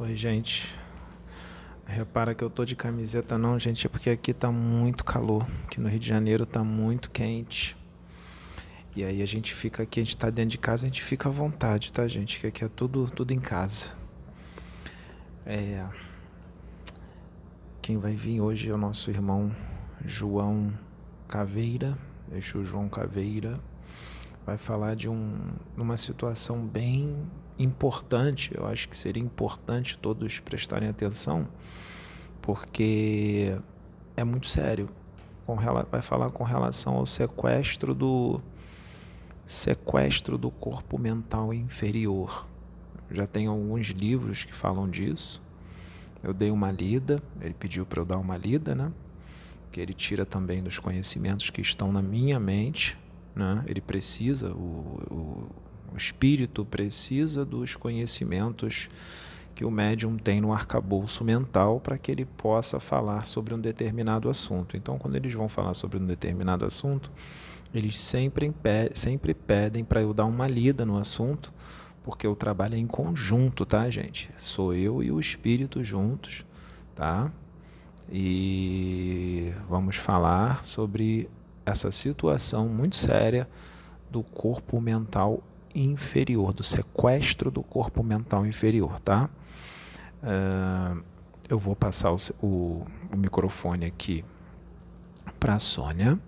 Oi, gente. Repara que eu tô de camiseta não, gente, é porque aqui tá muito calor. Aqui no Rio de Janeiro tá muito quente. E aí a gente fica aqui, a gente tá dentro de casa, a gente fica à vontade, tá, gente? Que aqui é tudo, tudo em casa. É... Quem vai vir hoje é o nosso irmão João Caveira, Exu João Caveira. Vai falar de um, uma situação bem importante, eu acho que seria importante todos prestarem atenção, porque é muito sério. Com, vai falar com relação ao sequestro do sequestro do corpo mental inferior. Já tem alguns livros que falam disso. Eu dei uma lida, ele pediu para eu dar uma lida, né? Que ele tira também dos conhecimentos que estão na minha mente, né? Ele precisa, o, o o espírito precisa dos conhecimentos que o médium tem no arcabouço mental para que ele possa falar sobre um determinado assunto. Então, quando eles vão falar sobre um determinado assunto, eles sempre, sempre pedem para eu dar uma lida no assunto, porque o trabalho é em conjunto, tá, gente? Sou eu e o espírito juntos, tá? E vamos falar sobre essa situação muito séria do corpo mental inferior, do sequestro do corpo mental inferior, tá? Uh, eu vou passar o, o, o microfone aqui para a Sônia.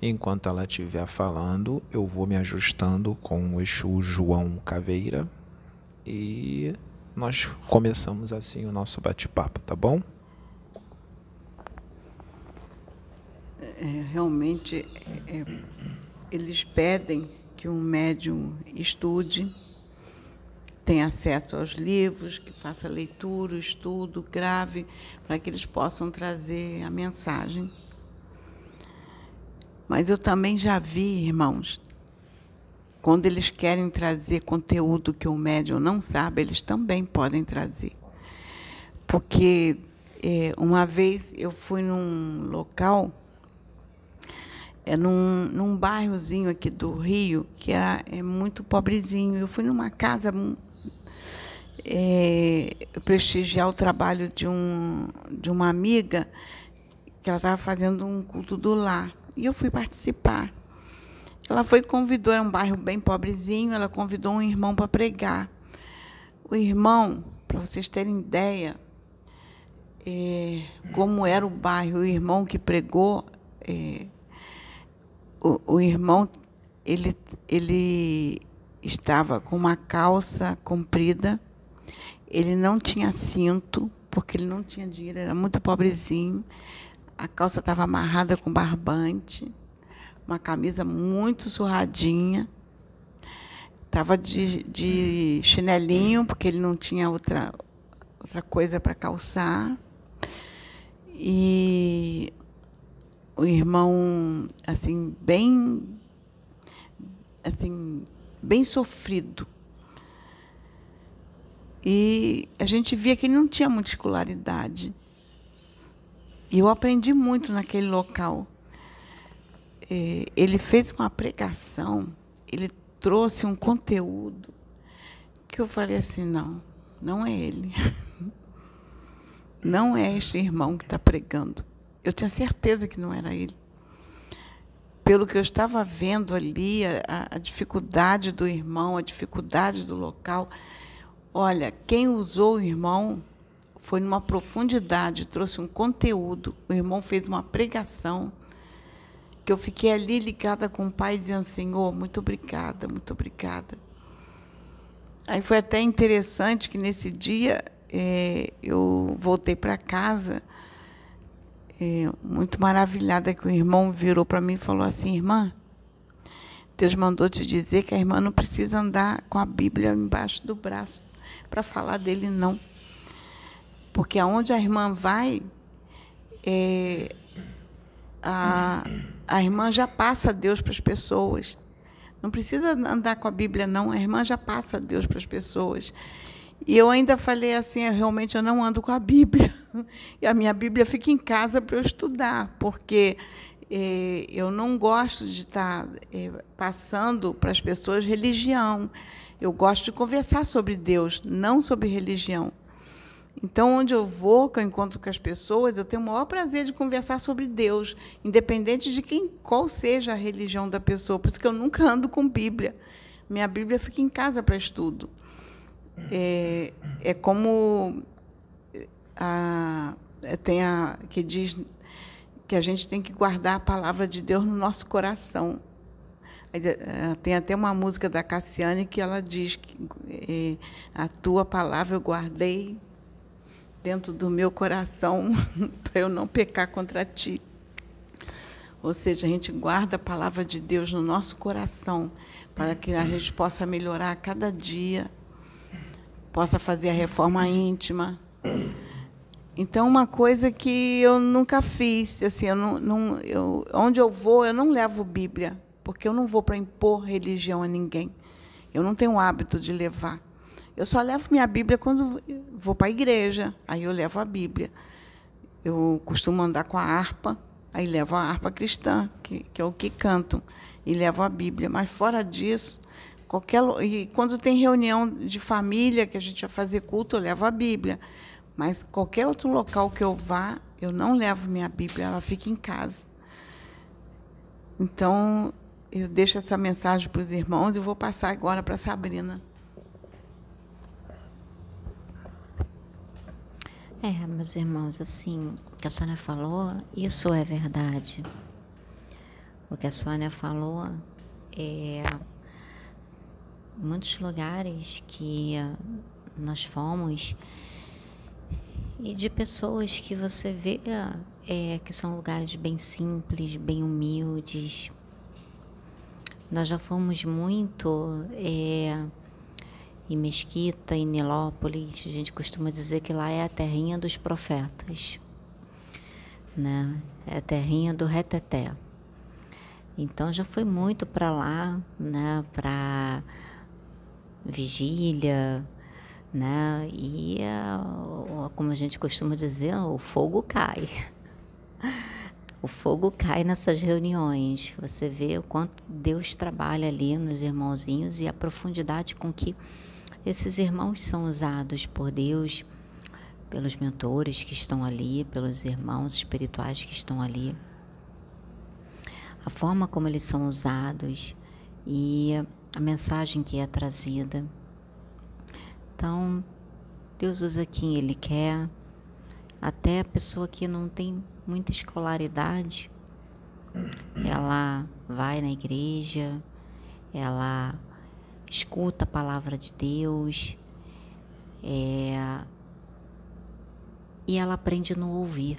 Enquanto ela estiver falando, eu vou me ajustando com o Exu João Caveira e nós começamos assim o nosso bate-papo, tá bom? É, realmente, é, é eles pedem que um médium estude, tenha acesso aos livros, que faça leitura, estudo, grave, para que eles possam trazer a mensagem. Mas eu também já vi, irmãos, quando eles querem trazer conteúdo que o médium não sabe, eles também podem trazer. Porque é, uma vez eu fui num local é num, num bairrozinho aqui do Rio, que é, é muito pobrezinho. Eu fui numa casa é, prestigiar o trabalho de, um, de uma amiga, que ela estava fazendo um culto do lar. E eu fui participar. Ela foi convidou, era um bairro bem pobrezinho, ela convidou um irmão para pregar. O irmão, para vocês terem ideia, é, como era o bairro, o irmão que pregou, é, o, o irmão ele, ele estava com uma calça comprida, ele não tinha cinto, porque ele não tinha dinheiro, era muito pobrezinho. A calça estava amarrada com barbante, uma camisa muito surradinha. Estava de, de chinelinho, porque ele não tinha outra, outra coisa para calçar. E o irmão assim bem assim bem sofrido. E a gente via que ele não tinha muita escolaridade. E eu aprendi muito naquele local. É, ele fez uma pregação ele trouxe um conteúdo que eu falei assim não não é ele. Não é este irmão que está pregando eu tinha certeza que não era ele. Pelo que eu estava vendo ali, a, a dificuldade do irmão, a dificuldade do local. Olha, quem usou o irmão foi numa profundidade, trouxe um conteúdo. O irmão fez uma pregação que eu fiquei ali ligada com o pai, dizendo: Senhor, muito obrigada, muito obrigada. Aí foi até interessante que nesse dia é, eu voltei para casa é, muito maravilhada que o irmão virou para mim e falou assim: Irmã, Deus mandou te dizer que a irmã não precisa andar com a Bíblia embaixo do braço para falar dele, não. Porque aonde a irmã vai, é, a, a irmã já passa Deus para as pessoas. Não precisa andar com a Bíblia, não. A irmã já passa Deus para as pessoas. E eu ainda falei assim, realmente eu não ando com a Bíblia. E a minha Bíblia fica em casa para eu estudar, porque eh, eu não gosto de estar tá, eh, passando para as pessoas religião. Eu gosto de conversar sobre Deus, não sobre religião. Então, onde eu vou, que eu encontro com as pessoas, eu tenho o maior prazer de conversar sobre Deus, independente de quem, qual seja a religião da pessoa. Por isso que eu nunca ando com Bíblia. Minha Bíblia fica em casa para estudo. É, é como a, tem a que diz que a gente tem que guardar a palavra de Deus no nosso coração. Eh, tem até uma música da Cassiane que ela diz que é, a tua palavra eu guardei dentro do meu coração para eu não pecar contra ti. Ou seja, a gente guarda a palavra de Deus no nosso coração para que a gente possa melhorar a cada dia, possa fazer a reforma íntima. Então, uma coisa que eu nunca fiz, assim, eu não, não, eu, onde eu vou, eu não levo Bíblia, porque eu não vou para impor religião a ninguém. Eu não tenho o hábito de levar. Eu só levo minha Bíblia quando vou para a igreja, aí eu levo a Bíblia. Eu costumo andar com a harpa, aí levo a harpa cristã, que, que é o que canto, e levo a Bíblia. Mas fora disso, qualquer e quando tem reunião de família que a gente vai fazer culto, eu levo a Bíblia. Mas qualquer outro local que eu vá, eu não levo minha Bíblia, ela fica em casa. Então, eu deixo essa mensagem para os irmãos e vou passar agora para a Sabrina. É, meus irmãos, assim, o que a Sônia falou, isso é verdade. O que a Sônia falou é muitos lugares que nós fomos e de pessoas que você vê é, que são lugares bem simples, bem humildes. Nós já fomos muito é, em Mesquita, em Nilópolis. A gente costuma dizer que lá é a terrinha dos profetas, né? É a terrinha do reteté. Então já foi muito para lá, né? Para vigília, né? E como a gente costuma dizer, o fogo cai. O fogo cai nessas reuniões. Você vê o quanto Deus trabalha ali nos irmãozinhos e a profundidade com que esses irmãos são usados por Deus, pelos mentores que estão ali, pelos irmãos espirituais que estão ali. A forma como eles são usados e a mensagem que é trazida. Então, Deus usa quem Ele quer, até a pessoa que não tem muita escolaridade, ela vai na igreja, ela escuta a palavra de Deus, é, e ela aprende no ouvir.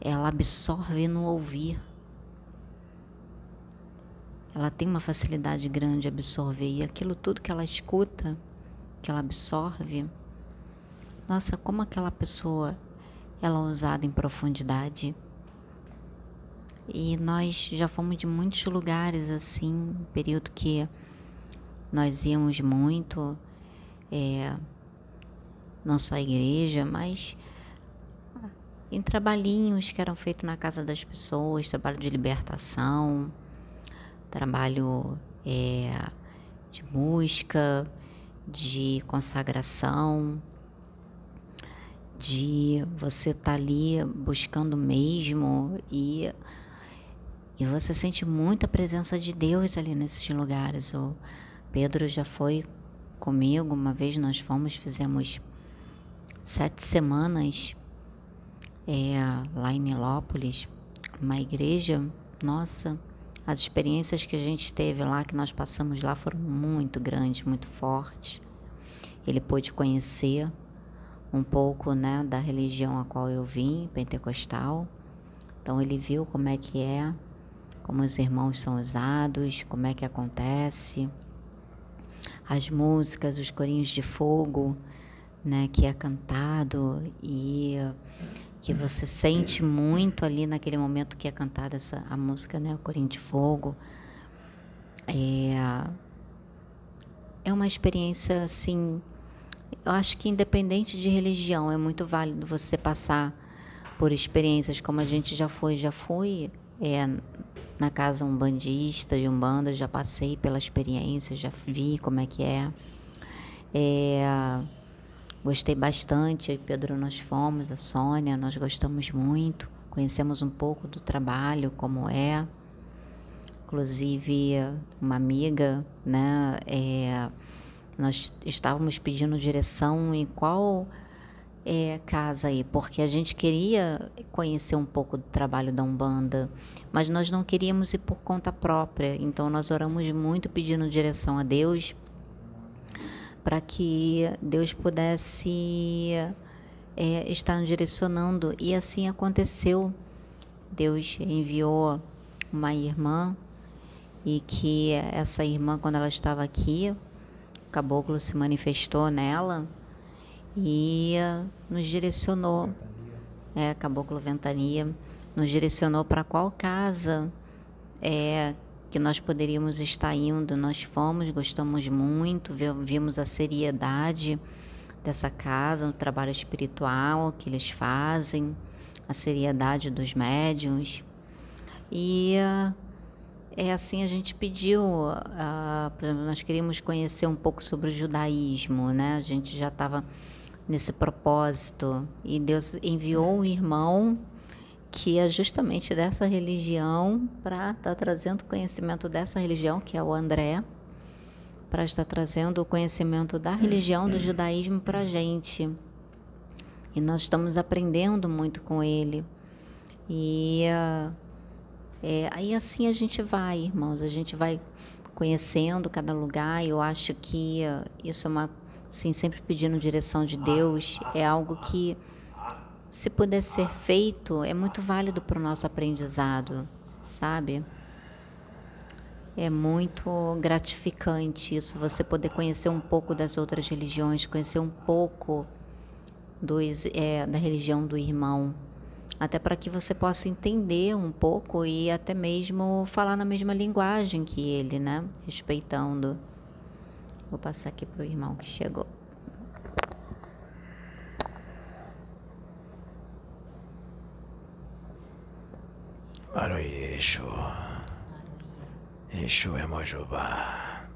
Ela absorve no ouvir. Ela tem uma facilidade grande de absorver e aquilo tudo que ela escuta que ela absorve, nossa, como aquela pessoa ela é usada em profundidade. E nós já fomos de muitos lugares assim, período que nós íamos muito, é, não só a igreja, mas em trabalhinhos que eram feitos na casa das pessoas, trabalho de libertação, trabalho é, de música, de consagração, de você estar tá ali buscando mesmo e e você sente muita presença de Deus ali nesses lugares. O Pedro já foi comigo uma vez nós fomos fizemos sete semanas é, lá em Nilópolis, uma igreja. Nossa, as experiências que a gente teve lá, que nós passamos lá, foram muito grandes, muito fortes. Ele pôde conhecer um pouco né, da religião a qual eu vim, pentecostal. Então ele viu como é que é, como os irmãos são usados, como é que acontece, as músicas, os corinhos de fogo, né, que é cantado e que você sente muito ali naquele momento que é cantada essa a música, né, o Corinho de Fogo. É, é uma experiência assim, eu acho que independente de religião, é muito válido você passar por experiências como a gente já foi, já fui é, na casa umbandista de umbanda, já passei pela experiência, já vi como é que é. é Gostei bastante, eu e Pedro nós fomos, a Sônia, nós gostamos muito, conhecemos um pouco do trabalho, como é. Inclusive, uma amiga, né, é, nós estávamos pedindo direção em qual é, casa aí, porque a gente queria conhecer um pouco do trabalho da Umbanda, mas nós não queríamos ir por conta própria, então nós oramos muito pedindo direção a Deus para que Deus pudesse é, estar nos direcionando. E assim aconteceu. Deus enviou uma irmã e que essa irmã, quando ela estava aqui, o caboclo se manifestou nela e nos direcionou. É, caboclo ventania nos direcionou para qual casa é, que nós poderíamos estar indo. Nós fomos, gostamos muito, vimos a seriedade dessa casa, o trabalho espiritual que eles fazem, a seriedade dos médiums. E é assim a gente pediu, uh, nós queríamos conhecer um pouco sobre o judaísmo, né? A gente já estava nesse propósito e Deus enviou um irmão que é justamente dessa religião, para estar tá trazendo conhecimento dessa religião, que é o André, para estar trazendo o conhecimento da religião do judaísmo para a gente. E nós estamos aprendendo muito com ele. E é, aí assim a gente vai, irmãos, a gente vai conhecendo cada lugar. Eu acho que isso é uma, assim, sempre pedindo direção de Deus, é algo que se puder ser feito, é muito válido para o nosso aprendizado, sabe? É muito gratificante isso, você poder conhecer um pouco das outras religiões, conhecer um pouco dos, é, da religião do irmão, até para que você possa entender um pouco e até mesmo falar na mesma linguagem que ele, né? Respeitando. Vou passar aqui para o irmão que chegou. Aroí Exu. Exu Emojubá.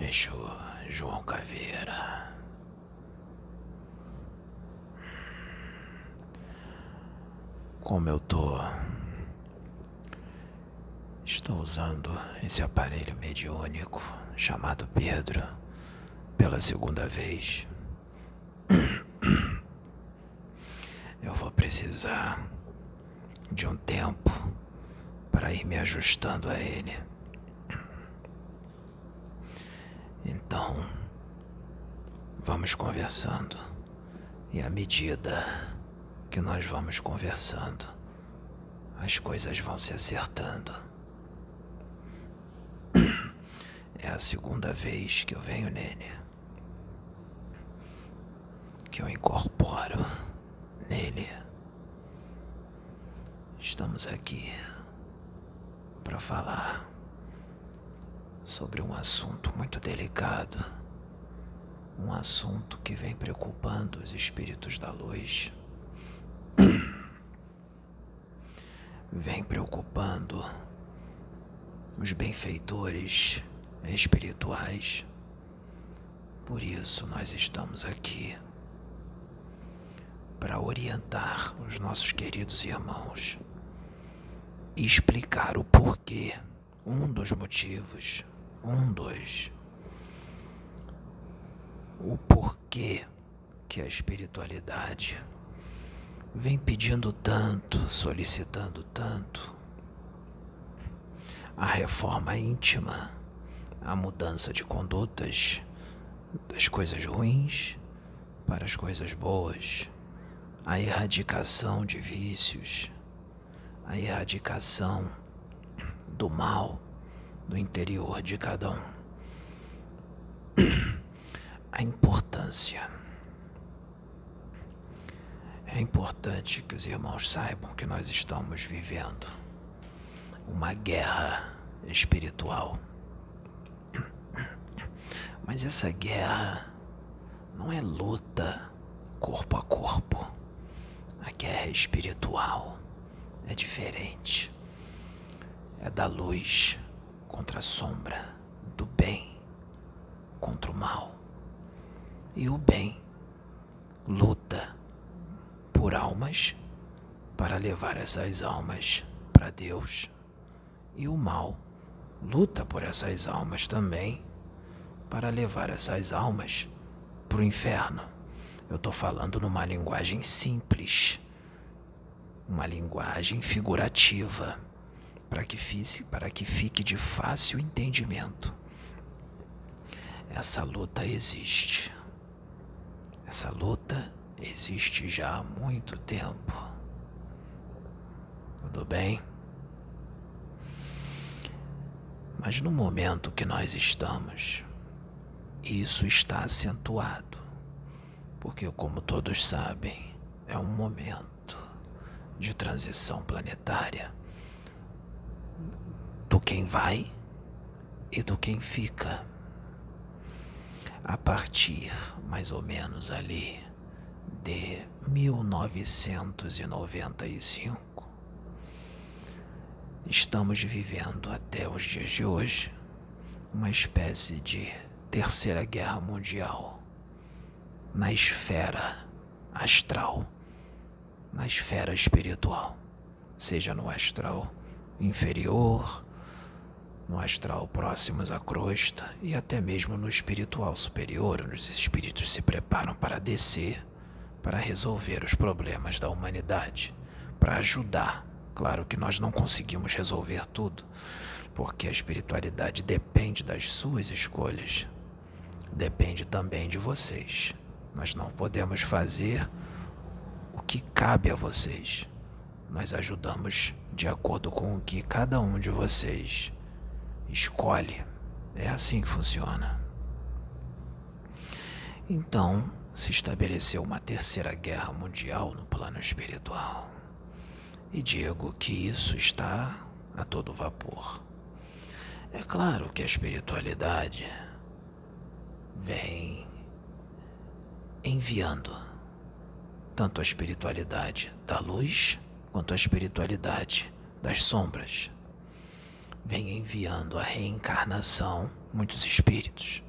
Exu João Caveira. Como eu tô. Estou usando esse aparelho mediúnico chamado Pedro pela segunda vez. Eu vou precisar de um tempo para ir me ajustando a ele. Então, vamos conversando. E à medida que nós vamos conversando, as coisas vão se acertando. É a segunda vez que eu venho nele. Que eu incorporo nele. Estamos aqui para falar sobre um assunto muito delicado, um assunto que vem preocupando os espíritos da luz, vem preocupando os benfeitores espirituais. Por isso nós estamos aqui para orientar os nossos queridos irmãos e explicar o porquê, um dos motivos, um dos, o porquê que a espiritualidade vem pedindo tanto, solicitando tanto. A reforma íntima, a mudança de condutas das coisas ruins para as coisas boas, a erradicação de vícios, a erradicação do mal do interior de cada um. A importância. É importante que os irmãos saibam que nós estamos vivendo uma guerra espiritual. Mas essa guerra não é luta corpo a corpo. A guerra espiritual é diferente. É da luz contra a sombra, do bem contra o mal. E o bem luta por almas para levar essas almas para Deus. E o mal luta por essas almas também para levar essas almas para o inferno. Eu estou falando numa linguagem simples, uma linguagem figurativa, para que, fique, para que fique de fácil entendimento. Essa luta existe. Essa luta existe já há muito tempo. Tudo bem? Mas no momento que nós estamos, isso está acentuado, porque, como todos sabem, é um momento de transição planetária do quem vai e do quem fica. A partir mais ou menos ali de 1995, estamos vivendo até os dias de hoje uma espécie de terceira guerra mundial na esfera astral, na esfera espiritual, seja no astral inferior, no astral próximos à crosta e até mesmo no espiritual superior, onde os espíritos se preparam para descer para resolver os problemas da humanidade, para ajudar. Claro que nós não conseguimos resolver tudo, porque a espiritualidade depende das suas escolhas, depende também de vocês. Nós não podemos fazer o que cabe a vocês. Nós ajudamos de acordo com o que cada um de vocês escolhe. É assim que funciona. Então, se estabeleceu uma terceira guerra mundial no plano espiritual. E digo que isso está a todo vapor. É claro que a espiritualidade vem enviando tanto a espiritualidade da luz quanto a espiritualidade das sombras. Vem enviando a reencarnação muitos espíritos,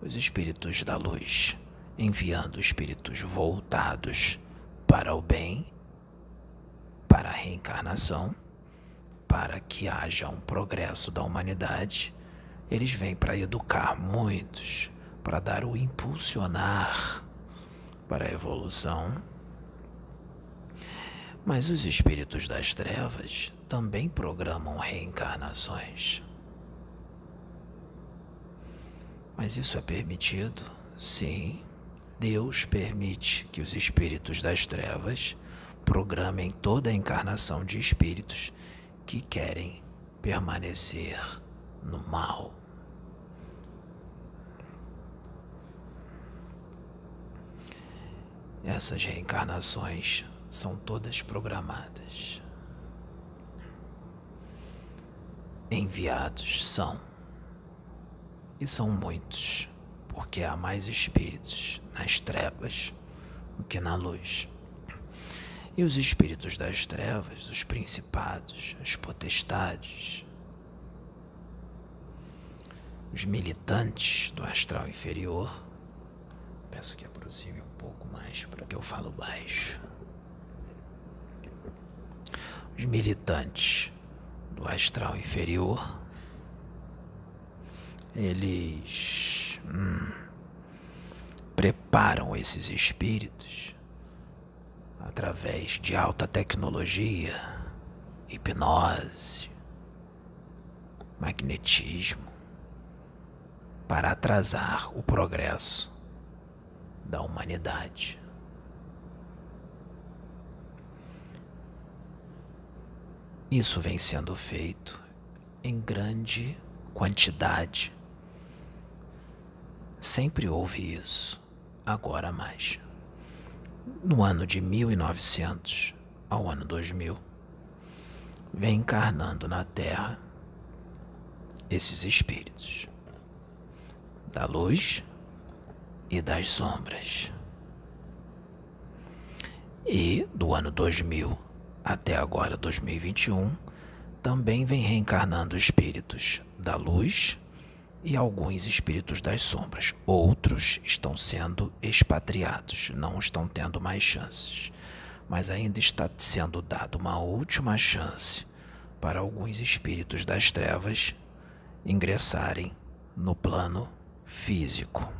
os espíritos da luz enviando espíritos voltados para o bem, para a reencarnação, para que haja um progresso da humanidade. Eles vêm para educar muitos, para dar o impulsionar para a evolução. Mas os espíritos das trevas também programam reencarnações. Mas isso é permitido? Sim. Deus permite que os espíritos das trevas programem toda a encarnação de espíritos que querem permanecer no mal. Essas reencarnações são todas programadas. Enviados são, e são muitos porque há mais espíritos nas trevas do que na luz. E os espíritos das trevas, os principados, as potestades, os militantes do astral inferior, peço que mais que eu falo baixo. Os militantes do astral inferior, eles hum, preparam esses espíritos através de alta tecnologia, hipnose, magnetismo, para atrasar o progresso da humanidade. Isso vem sendo feito em grande quantidade Sempre houve isso, agora mais. No ano de 1900 ao ano 2000, vem encarnando na Terra esses espíritos da luz e das sombras. E do ano 2000 até agora 2021, também vem reencarnando espíritos da luz e alguns espíritos das sombras. Outros estão sendo expatriados, não estão tendo mais chances. Mas ainda está sendo dada uma última chance para alguns espíritos das trevas ingressarem no plano físico.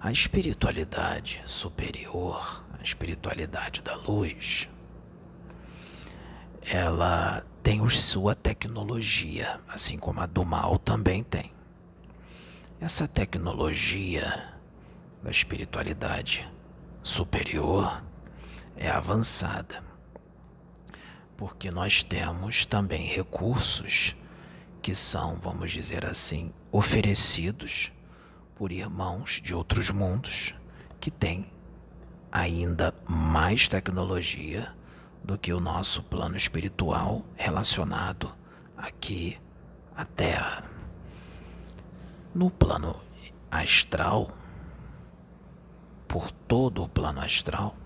A espiritualidade superior, a espiritualidade da luz, ela tem sua tecnologia, assim como a do mal também tem. Essa tecnologia da espiritualidade superior é avançada, porque nós temos também recursos que são, vamos dizer assim, oferecidos por irmãos de outros mundos que têm ainda mais tecnologia do que o nosso plano espiritual relacionado aqui à Terra. No plano astral, por todo o plano astral,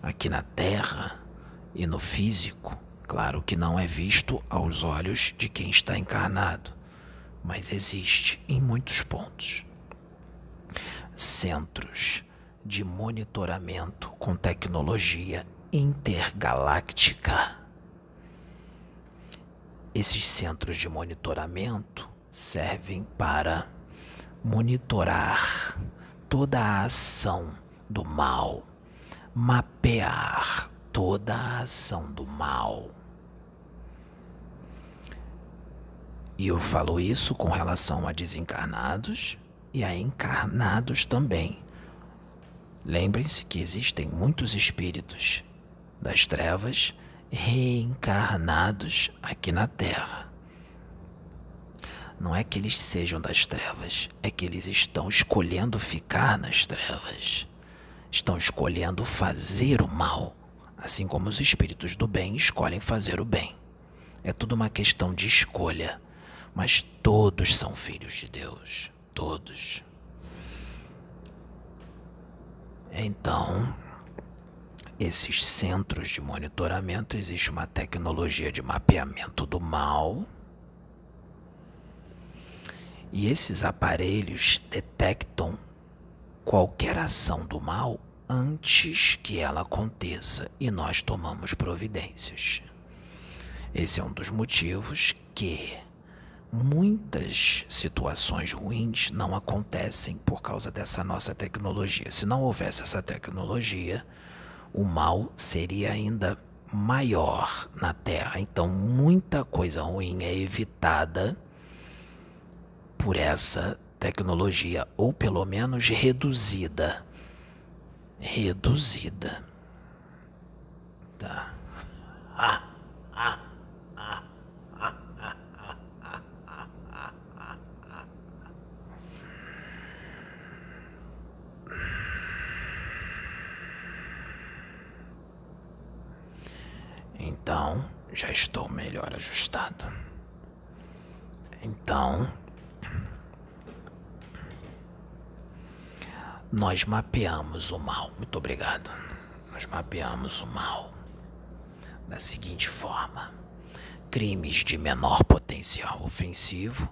aqui na Terra e no físico, claro que não é visto aos olhos de quem está encarnado, mas existe em muitos pontos. Centros de monitoramento com tecnologia intergaláctica. Esses centros de monitoramento servem para monitorar toda a ação do mal, mapear toda a ação do mal. E eu falo isso com relação a desencarnados e a encarnados também. Lembrem-se que existem muitos espíritos das trevas reencarnados aqui na Terra. Não é que eles sejam das trevas, é que eles estão escolhendo ficar nas trevas. Estão escolhendo fazer o mal, assim como os espíritos do bem escolhem fazer o bem. É tudo uma questão de escolha, mas todos são filhos de Deus, todos. Então, esses centros de monitoramento existe uma tecnologia de mapeamento do mal. E esses aparelhos detectam qualquer ação do mal antes que ela aconteça e nós tomamos providências. Esse é um dos motivos que muitas situações ruins não acontecem por causa dessa nossa tecnologia. Se não houvesse essa tecnologia, o mal seria ainda maior na Terra. Então, muita coisa ruim é evitada por essa tecnologia, ou pelo menos reduzida. Reduzida. Tá. Ah, ah, ah, ah, ah, ah, ah, ah. Então, já estou melhor ajustado. Então, nós mapeamos o mal. Muito obrigado. Nós mapeamos o mal da seguinte forma: crimes de menor potencial ofensivo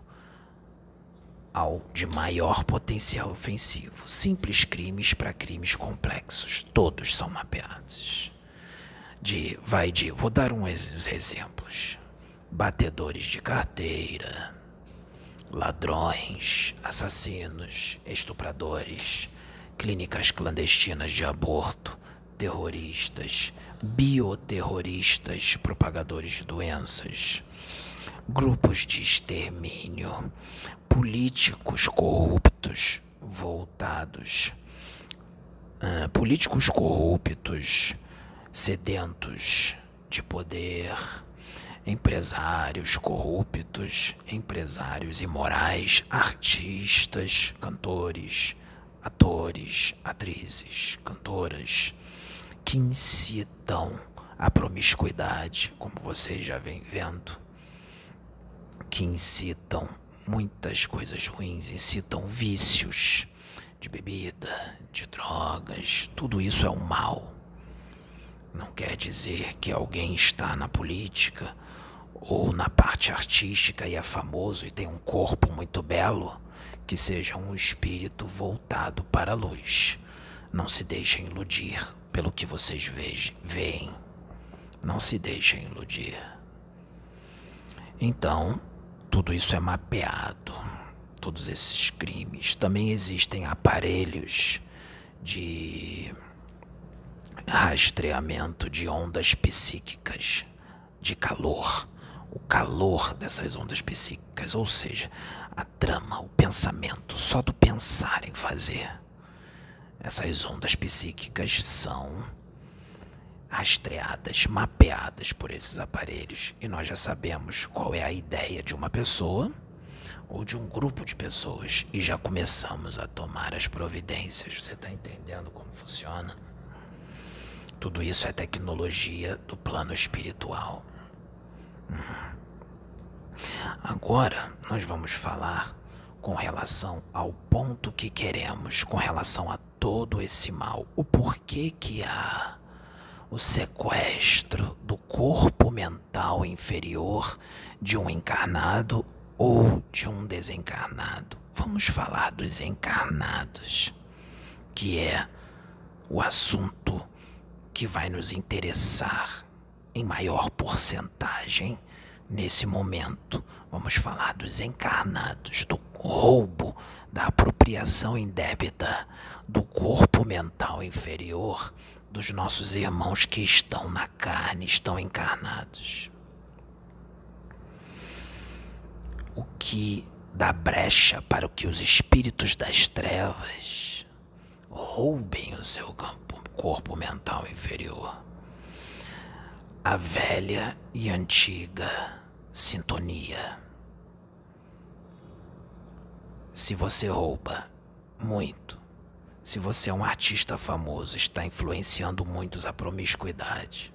ao de maior potencial ofensivo. Simples crimes para crimes complexos. Todos são mapeados de vai de vou dar uns exemplos. Batedores de carteira ladrões assassinos estupradores clínicas clandestinas de aborto terroristas bioterroristas propagadores de doenças grupos de extermínio políticos corruptos voltados uh, políticos corruptos sedentos de poder, empresários corruptos, empresários imorais, artistas, cantores, atores, atrizes, cantoras, que incitam a promiscuidade, como vocês já vêm vendo, que incitam muitas coisas ruins, incitam vícios de bebida, de drogas, tudo isso é um mal não quer dizer que alguém está na política ou na parte artística e é famoso e tem um corpo muito belo, que seja um espírito voltado para a luz. Não se deixem iludir pelo que vocês veem. Não se deixem iludir. Então, tudo isso é mapeado. Todos esses crimes. Também existem aparelhos de rastreamento de ondas psíquicas, de calor, o calor dessas ondas psíquicas, ou seja, a trama, o pensamento, só do pensar em fazer. Essas ondas psíquicas são rastreadas, mapeadas por esses aparelhos e nós já sabemos qual é a ideia de uma pessoa ou de um grupo de pessoas e já começamos a tomar as providências. Você está entendendo como funciona? Tudo isso é tecnologia do plano espiritual. Hum. Agora nós vamos falar com relação ao ponto que queremos, com relação a todo esse mal, o porquê que há o sequestro do corpo mental inferior de um encarnado ou de um desencarnado. Vamos falar dos encarnados, que é o assunto que vai nos interessar em maior porcentagem nesse momento. Vamos falar dos encarnados, do roubo, da apropriação indébita do corpo mental inferior dos nossos irmãos que estão na carne, estão encarnados. O que dá brecha para que os espíritos das trevas roubem o seu campo corpo mental inferior. A velha e antiga sintonia. Se você rouba muito, se você é um artista famoso, está influenciando muitos a promiscuidade.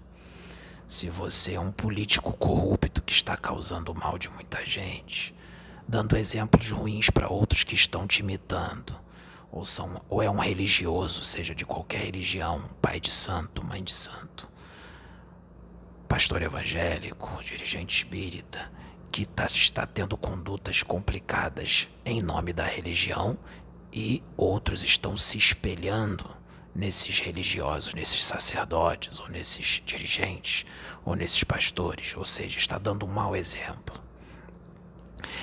Se você é um político corrupto que está causando mal de muita gente, dando exemplos ruins para outros que estão te imitando ou, são, ou é um religioso, seja de qualquer religião, pai de santo, mãe de santo, pastor evangélico, dirigente espírita, que tá, está tendo condutas complicadas em nome da religião e outros estão se espelhando nesses religiosos, nesses sacerdotes, ou nesses dirigentes, ou nesses pastores, ou seja, está dando um mau exemplo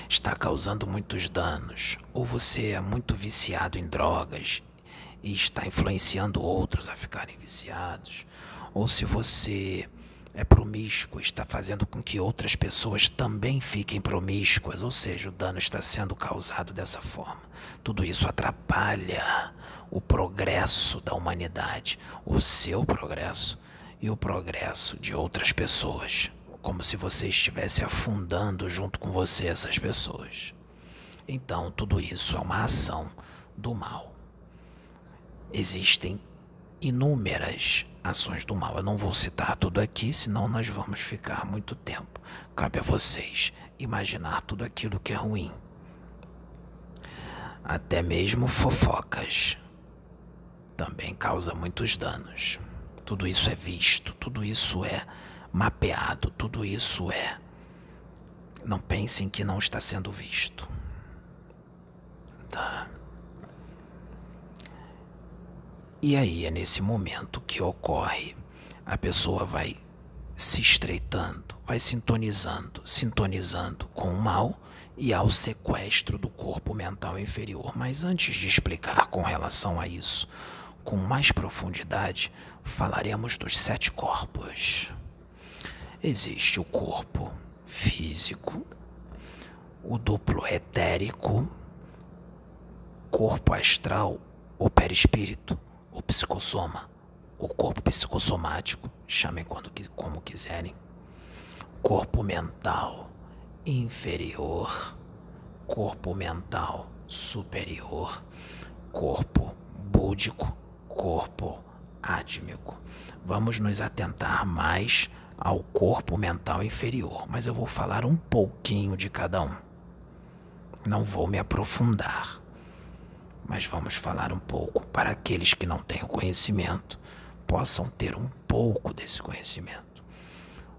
está causando muitos danos, ou você é muito viciado em drogas e está influenciando outros a ficarem viciados, ou se você é promíscuo, está fazendo com que outras pessoas também fiquem promíscuas, ou seja, o dano está sendo causado dessa forma. Tudo isso atrapalha o progresso da humanidade, o seu progresso e o progresso de outras pessoas como se você estivesse afundando junto com você essas pessoas. Então, tudo isso é uma ação do mal. Existem inúmeras ações do mal. Eu não vou citar tudo aqui, senão nós vamos ficar muito tempo. Cabe a vocês imaginar tudo aquilo que é ruim. Até mesmo fofocas também causa muitos danos. Tudo isso é visto, tudo isso é mapeado, tudo isso é. Não pensem que não está sendo visto. Tá? E aí é nesse momento que ocorre, a pessoa vai se estreitando, vai sintonizando, sintonizando com o mal e ao sequestro do corpo mental inferior. Mas antes de explicar com relação a isso com mais profundidade, falaremos dos sete corpos. Existe o corpo físico, o duplo etérico, corpo astral, o perispírito, o psicossoma, o corpo psicossomático, chamem quando, como quiserem, corpo mental inferior, corpo mental superior, corpo búdico, corpo átmico. Vamos nos atentar mais ao corpo mental inferior, mas eu vou falar um pouquinho de cada um. Não vou me aprofundar, mas vamos falar um pouco para aqueles que não têm o conhecimento possam ter um pouco desse conhecimento.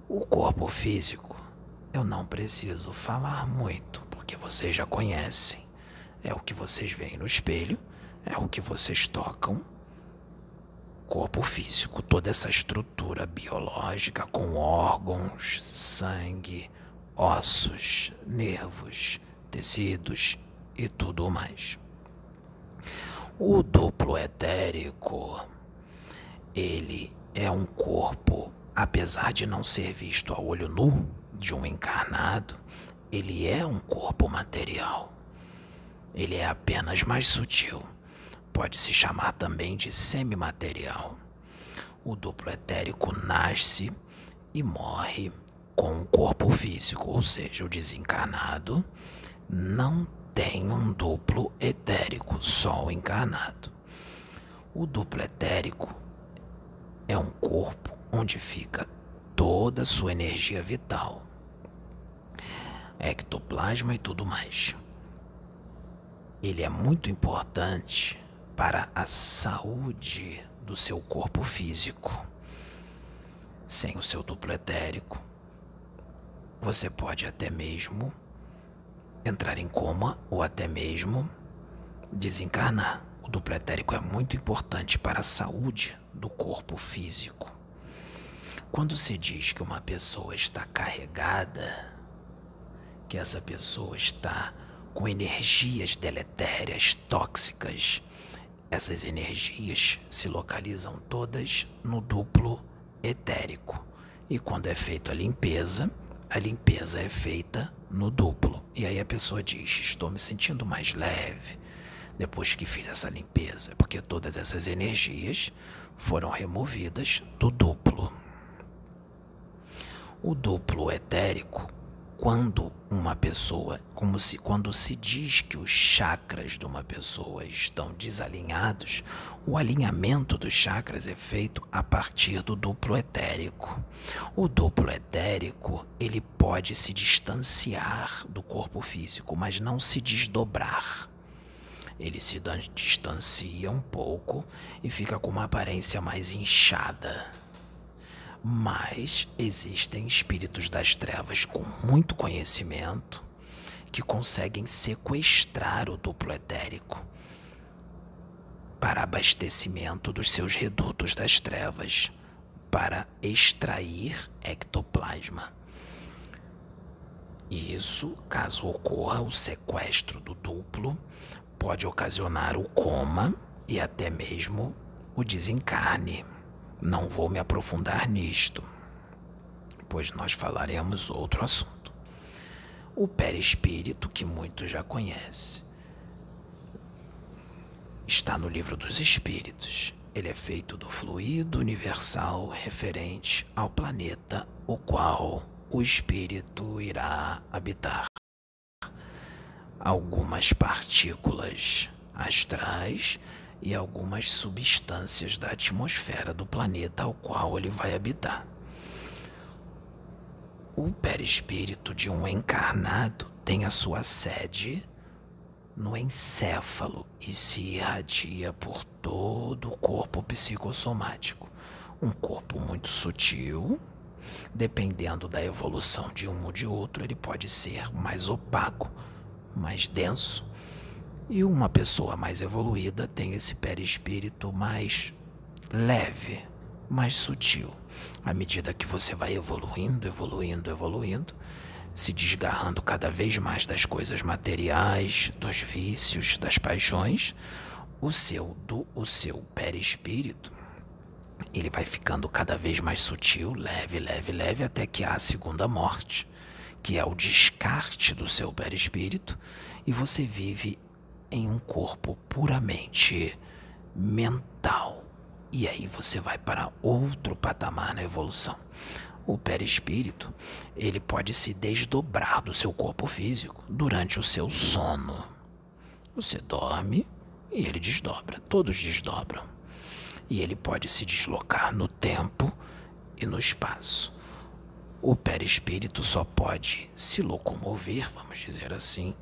O corpo físico eu não preciso falar muito, porque vocês já conhecem. É o que vocês veem no espelho, é o que vocês tocam. Corpo físico, toda essa estrutura biológica com órgãos, sangue, ossos, nervos, tecidos e tudo mais. O duplo etérico, ele é um corpo, apesar de não ser visto a olho nu de um encarnado, ele é um corpo material. Ele é apenas mais sutil. Pode se chamar também de semimaterial. O duplo etérico nasce e morre com um corpo físico, ou seja, o desencarnado não tem um duplo etérico, só o encarnado. O duplo etérico é um corpo onde fica toda a sua energia vital, ectoplasma e tudo mais. Ele é muito importante para a saúde do seu corpo físico. Sem o seu duplo etérico, você pode até mesmo entrar em coma ou até mesmo desencarnar. O duplo etérico é muito importante para a saúde do corpo físico. Quando se diz que uma pessoa está carregada, que essa pessoa está com energias deletérias, tóxicas, essas energias se localizam todas no duplo etérico. E quando é feita a limpeza, a limpeza é feita no duplo. E aí a pessoa diz: Estou me sentindo mais leve depois que fiz essa limpeza, porque todas essas energias foram removidas do duplo. O duplo etérico, quando uma pessoa, como se quando se diz que os chakras de uma pessoa estão desalinhados, o alinhamento dos chakras é feito a partir do duplo etérico. O duplo etérico, ele pode se distanciar do corpo físico, mas não se desdobrar. Ele se distancia um pouco e fica com uma aparência mais inchada. Mas existem espíritos das trevas com muito conhecimento que conseguem sequestrar o duplo etérico para abastecimento dos seus redutos das trevas, para extrair ectoplasma. Isso, caso ocorra o sequestro do duplo, pode ocasionar o coma e até mesmo o desencarne. Não vou me aprofundar nisto, pois nós falaremos outro assunto. O perispírito, que muitos já conhecem, está no livro dos Espíritos. Ele é feito do fluido universal referente ao planeta o qual o espírito irá habitar. Algumas partículas astrais e algumas substâncias da atmosfera do planeta ao qual ele vai habitar. O perispírito de um encarnado tem a sua sede no encéfalo e se irradia por todo o corpo psicossomático. Um corpo muito sutil, dependendo da evolução de um ou de outro, ele pode ser mais opaco, mais denso. E uma pessoa mais evoluída tem esse perispírito mais leve, mais sutil. À medida que você vai evoluindo, evoluindo, evoluindo, se desgarrando cada vez mais das coisas materiais, dos vícios, das paixões, o seu do o seu perispírito ele vai ficando cada vez mais sutil, leve, leve, leve, até que há a segunda morte, que é o descarte do seu perispírito, e você vive em um corpo puramente mental. E aí você vai para outro patamar na evolução. O perispírito, ele pode se desdobrar do seu corpo físico durante o seu sono. Você dorme e ele desdobra, todos desdobram. E ele pode se deslocar no tempo e no espaço. O perispírito só pode se locomover, vamos dizer assim,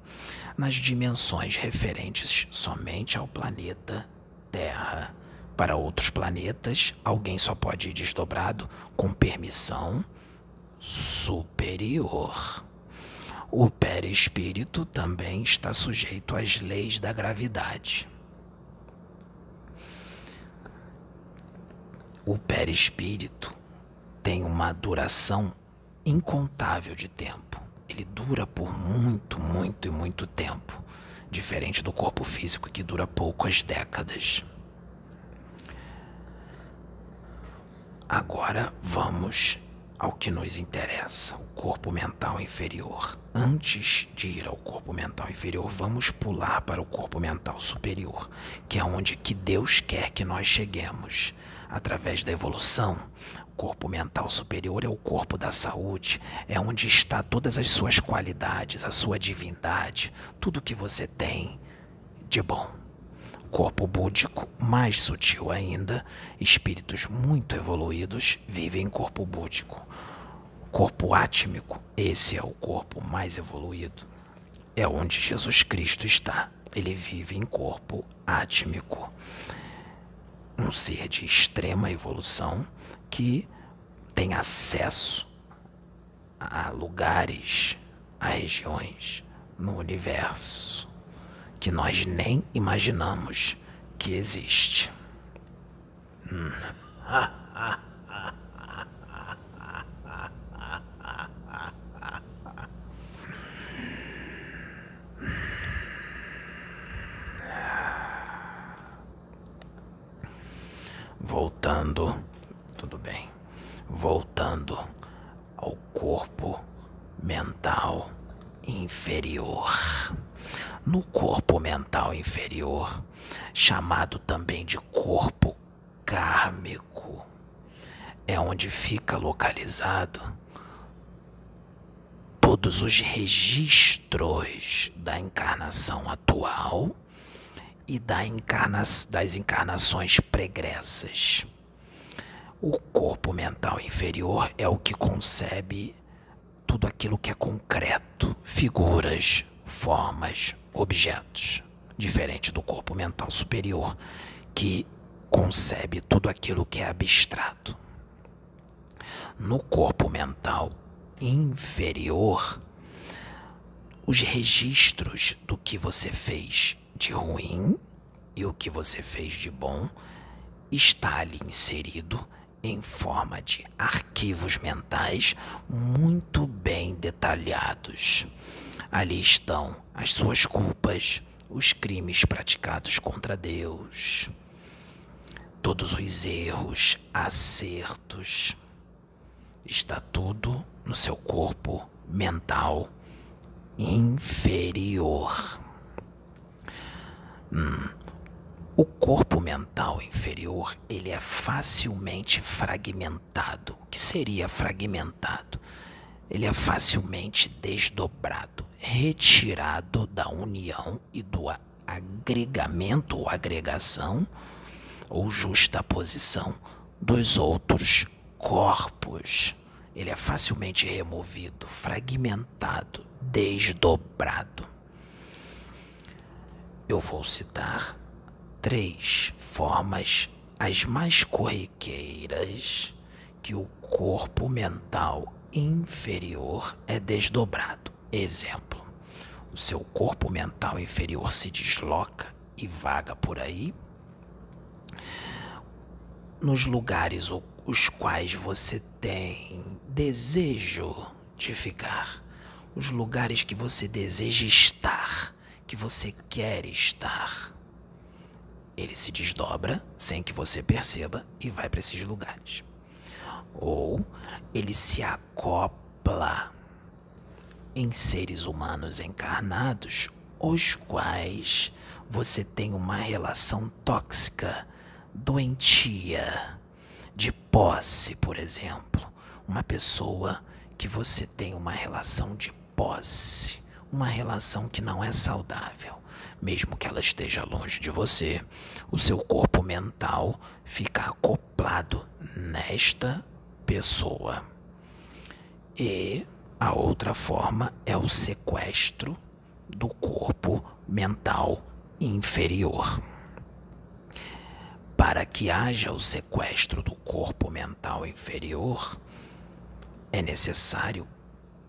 nas dimensões referentes somente ao planeta Terra para outros planetas, alguém só pode ir desdobrado com permissão superior. O perispírito também está sujeito às leis da gravidade. O perispírito tem uma duração incontável de tempo. Ele dura por muito, muito e muito tempo, diferente do corpo físico que dura poucas décadas. Agora vamos ao que nos interessa, o corpo mental inferior. Antes de ir ao corpo mental inferior, vamos pular para o corpo mental superior, que é onde que Deus quer que nós cheguemos. Através da evolução, corpo mental superior é o corpo da saúde, é onde está todas as suas qualidades, a sua divindade, tudo que você tem de bom corpo búdico, mais sutil ainda, espíritos muito evoluídos vivem em corpo búdico. Corpo átmico, esse é o corpo mais evoluído. É onde Jesus Cristo está. Ele vive em corpo átmico. Um ser de extrema evolução que tem acesso a lugares, a regiões no universo que nós nem imaginamos que existe. Hum. Voltando, tudo bem. Voltando ao corpo mental inferior no corpo mental inferior, chamado também de corpo kármico. É onde fica localizado todos os registros da encarnação atual e da encarna das encarnações pregressas. O corpo mental inferior é o que concebe tudo aquilo que é concreto, figuras, formas, objetos, diferente do corpo mental superior, que concebe tudo aquilo que é abstrato. No corpo mental inferior, os registros do que você fez de ruim e o que você fez de bom está ali inserido em forma de arquivos mentais muito bem detalhados. Ali estão as suas culpas, os crimes praticados contra Deus, todos os erros, acertos. Está tudo no seu corpo mental inferior. Hum. O corpo mental inferior, ele é facilmente fragmentado. O que seria fragmentado? Ele é facilmente desdobrado retirado da união e do agregamento ou agregação ou justaposição dos outros corpos. Ele é facilmente removido, fragmentado, desdobrado. Eu vou citar três formas, as mais corriqueiras, que o corpo mental inferior é desdobrado. Exemplo: o seu corpo mental inferior se desloca e vaga por aí nos lugares os quais você tem desejo de ficar, os lugares que você deseja estar, que você quer estar. Ele se desdobra sem que você perceba e vai para esses lugares. Ou ele se acopla em seres humanos encarnados, os quais você tem uma relação tóxica, doentia, de posse, por exemplo. Uma pessoa que você tem uma relação de posse, uma relação que não é saudável. Mesmo que ela esteja longe de você, o seu corpo mental fica acoplado nesta pessoa. E a outra forma é o sequestro do corpo mental inferior. Para que haja o sequestro do corpo mental inferior, é necessário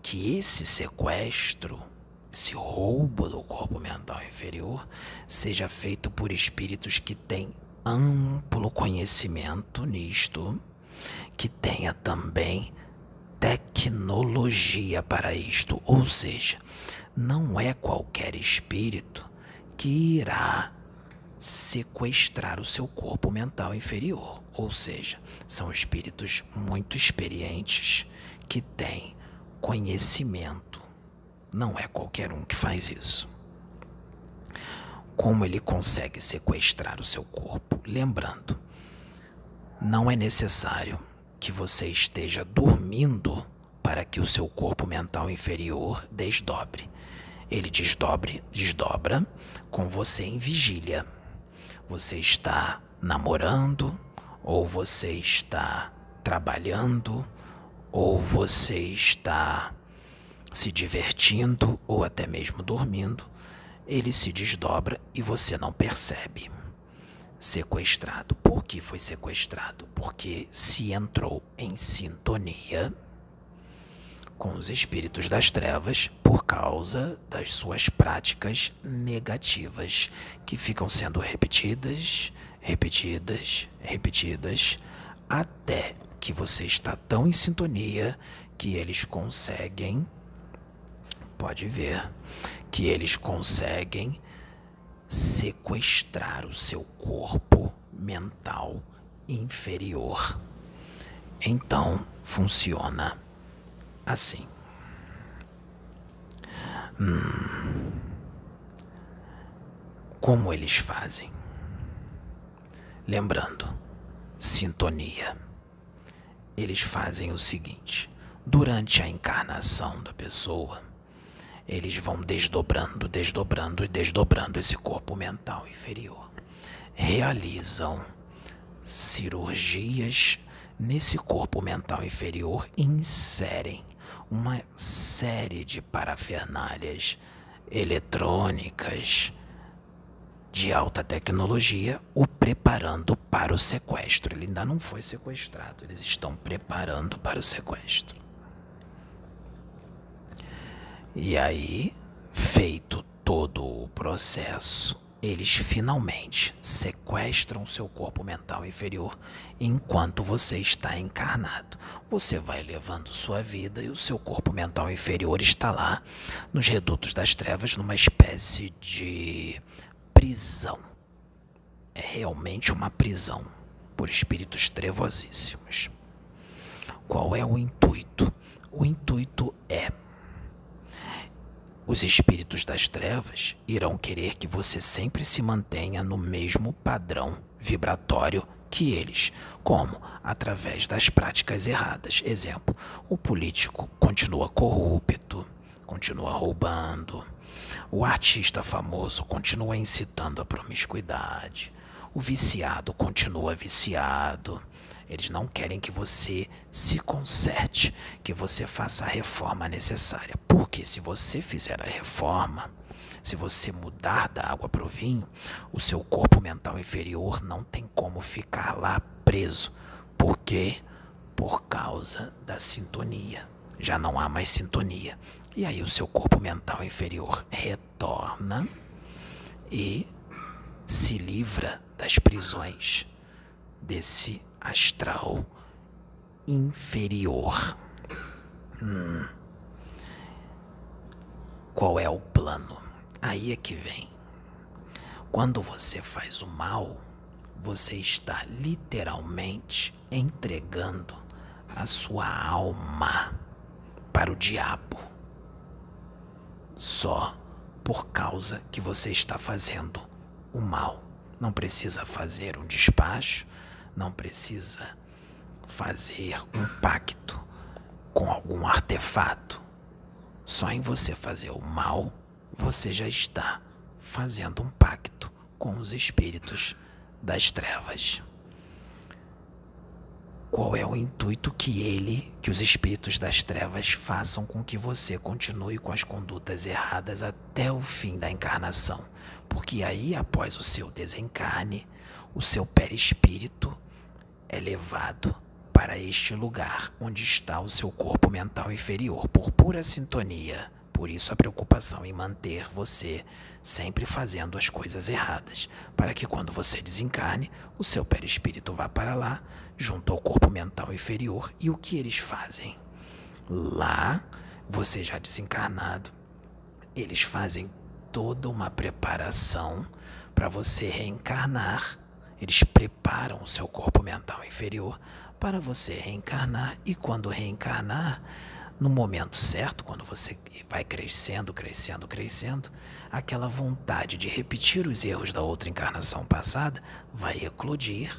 que esse sequestro, esse roubo do corpo mental inferior, seja feito por espíritos que têm amplo conhecimento nisto, que tenha também tecnologia para isto, ou seja, não é qualquer espírito que irá sequestrar o seu corpo mental inferior, ou seja, são espíritos muito experientes que têm conhecimento. Não é qualquer um que faz isso. Como ele consegue sequestrar o seu corpo? Lembrando, não é necessário que você esteja dormindo para que o seu corpo mental inferior desdobre. Ele desdobre, desdobra com você em vigília. Você está namorando, ou você está trabalhando, ou você está se divertindo, ou até mesmo dormindo. Ele se desdobra e você não percebe sequestrado. Por que foi sequestrado? Porque se entrou em sintonia com os espíritos das trevas por causa das suas práticas negativas que ficam sendo repetidas, repetidas, repetidas até que você está tão em sintonia que eles conseguem pode ver que eles conseguem sequestrar o seu corpo mental inferior. Então, funciona assim. Hum. Como eles fazem? Lembrando, sintonia. Eles fazem o seguinte: durante a encarnação da pessoa, eles vão desdobrando, desdobrando e desdobrando esse corpo mental inferior. Realizam cirurgias nesse corpo mental inferior e inserem uma série de parafernálias eletrônicas de alta tecnologia, o preparando para o sequestro. Ele ainda não foi sequestrado, eles estão preparando para o sequestro. E aí, feito todo o processo, eles finalmente sequestram seu corpo mental inferior enquanto você está encarnado. Você vai levando sua vida e o seu corpo mental inferior está lá nos redutos das trevas, numa espécie de prisão. É realmente uma prisão por espíritos trevosíssimos. Qual é o intuito? O intuito é os espíritos das trevas irão querer que você sempre se mantenha no mesmo padrão vibratório que eles, como através das práticas erradas. Exemplo: o político continua corrupto, continua roubando, o artista famoso continua incitando a promiscuidade, o viciado continua viciado. Eles não querem que você se conserte, que você faça a reforma necessária. Porque se você fizer a reforma, se você mudar da água para o vinho, o seu corpo mental inferior não tem como ficar lá preso. Por quê? Por causa da sintonia. Já não há mais sintonia. E aí o seu corpo mental inferior retorna e se livra das prisões desse astral inferior. Hum. Qual é o plano? Aí é que vem. Quando você faz o mal, você está literalmente entregando a sua alma para o diabo. Só por causa que você está fazendo o mal. Não precisa fazer um despacho, não precisa fazer um pacto com algum artefato. Só em você fazer o mal, você já está fazendo um pacto com os espíritos das trevas. Qual é o intuito que ele, que os espíritos das trevas façam com que você continue com as condutas erradas até o fim da encarnação? Porque aí, após o seu desencarne, o seu perispírito é levado para este lugar onde está o seu corpo mental inferior por pura sintonia. Por isso a preocupação em manter você sempre fazendo as coisas erradas, para que quando você desencarne, o seu perispírito vá para lá, junto ao corpo mental inferior, e o que eles fazem? Lá, você já desencarnado, eles fazem toda uma preparação para você reencarnar. Eles preparam o seu corpo mental inferior para você reencarnar e quando reencarnar, no momento certo, quando você vai crescendo, crescendo, crescendo, aquela vontade de repetir os erros da outra encarnação passada vai eclodir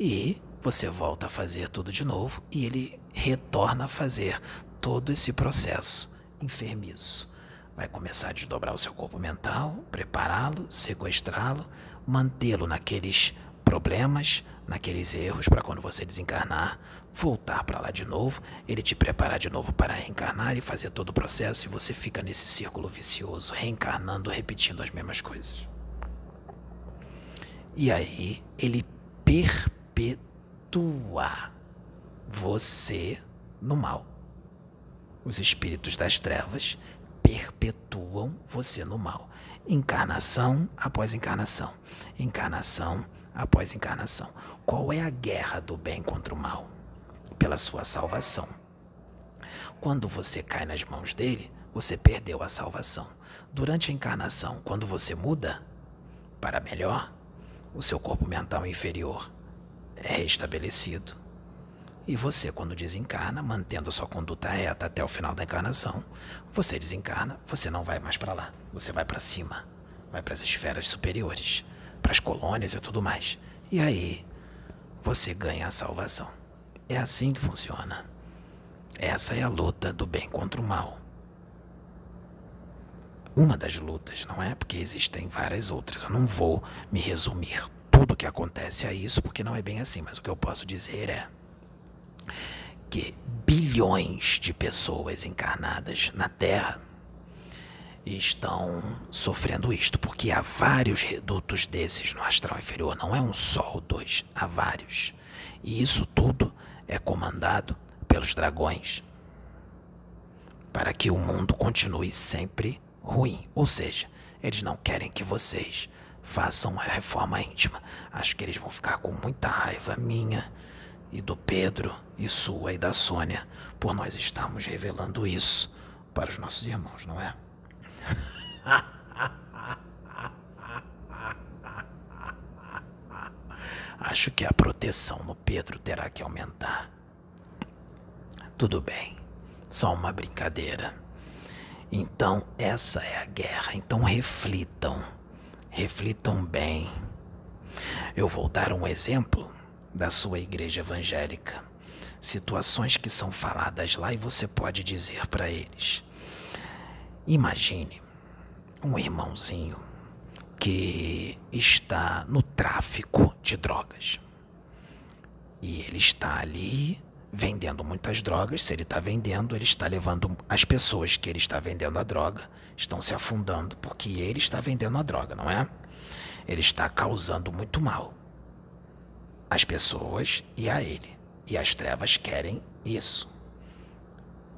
e você volta a fazer tudo de novo e ele retorna a fazer todo esse processo enfermiço. Vai começar a desdobrar o seu corpo mental, prepará-lo, sequestrá-lo, mantê-lo naqueles problemas, naqueles erros para quando você desencarnar, voltar para lá de novo, ele te preparar de novo para reencarnar e fazer todo o processo e você fica nesse círculo vicioso, reencarnando, repetindo as mesmas coisas. E aí ele perpetua você no mal. Os espíritos das trevas perpetuam você no mal. Encarnação após encarnação, encarnação após encarnação. Qual é a guerra do bem contra o mal? Pela sua salvação. Quando você cai nas mãos dele, você perdeu a salvação. Durante a encarnação, quando você muda para melhor, o seu corpo mental inferior é restabelecido. E você, quando desencarna, mantendo sua conduta reta até o final da encarnação, você desencarna, você não vai mais para lá. Você vai para cima, vai para as esferas superiores, para as colônias e tudo mais. E aí, você ganha a salvação. É assim que funciona. Essa é a luta do bem contra o mal. Uma das lutas, não é? Porque existem várias outras. Eu não vou me resumir tudo que acontece a isso, porque não é bem assim. Mas o que eu posso dizer é que bilhões de pessoas encarnadas na Terra estão sofrendo isto, porque há vários redutos desses no astral inferior, não é um só ou dois, há vários. E isso tudo é comandado pelos dragões para que o mundo continue sempre ruim. Ou seja, eles não querem que vocês façam uma reforma íntima. Acho que eles vão ficar com muita raiva minha e do Pedro e sua e da Sônia por nós estarmos revelando isso para os nossos irmãos, não é? Acho que a proteção no Pedro terá que aumentar. Tudo bem, só uma brincadeira. Então, essa é a guerra. Então, reflitam. Reflitam bem. Eu vou dar um exemplo da sua igreja evangélica. Situações que são faladas lá e você pode dizer para eles: Imagine um irmãozinho que está no tráfico de drogas. E ele está ali vendendo muitas drogas. Se ele está vendendo, ele está levando as pessoas que ele está vendendo a droga estão se afundando porque ele está vendendo a droga, não é? Ele está causando muito mal às pessoas e a ele. E as trevas querem isso.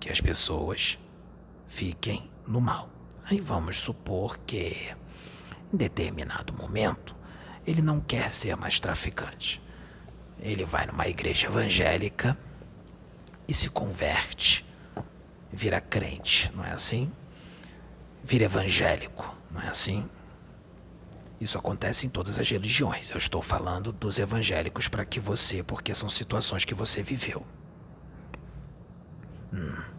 Que as pessoas fiquem no mal. Aí vamos supor que, em determinado momento, ele não quer ser mais traficante. Ele vai numa igreja evangélica e se converte, vira crente, não é assim? Vira evangélico, não é assim? Isso acontece em todas as religiões. Eu estou falando dos evangélicos para que você, porque são situações que você viveu. Hum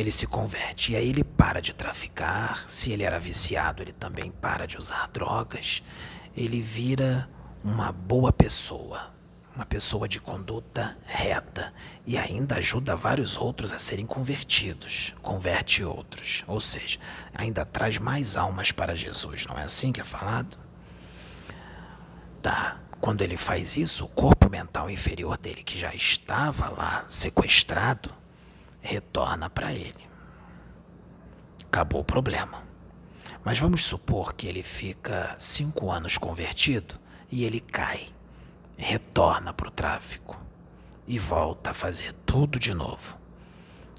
ele se converte. E aí ele para de traficar. Se ele era viciado, ele também para de usar drogas. Ele vira uma boa pessoa, uma pessoa de conduta reta e ainda ajuda vários outros a serem convertidos, converte outros, ou seja, ainda traz mais almas para Jesus, não é assim que é falado? Tá. Quando ele faz isso, o corpo mental inferior dele, que já estava lá sequestrado, retorna para ele. Acabou o problema. Mas vamos supor que ele fica cinco anos convertido e ele cai, retorna para o tráfico. e volta a fazer tudo de novo.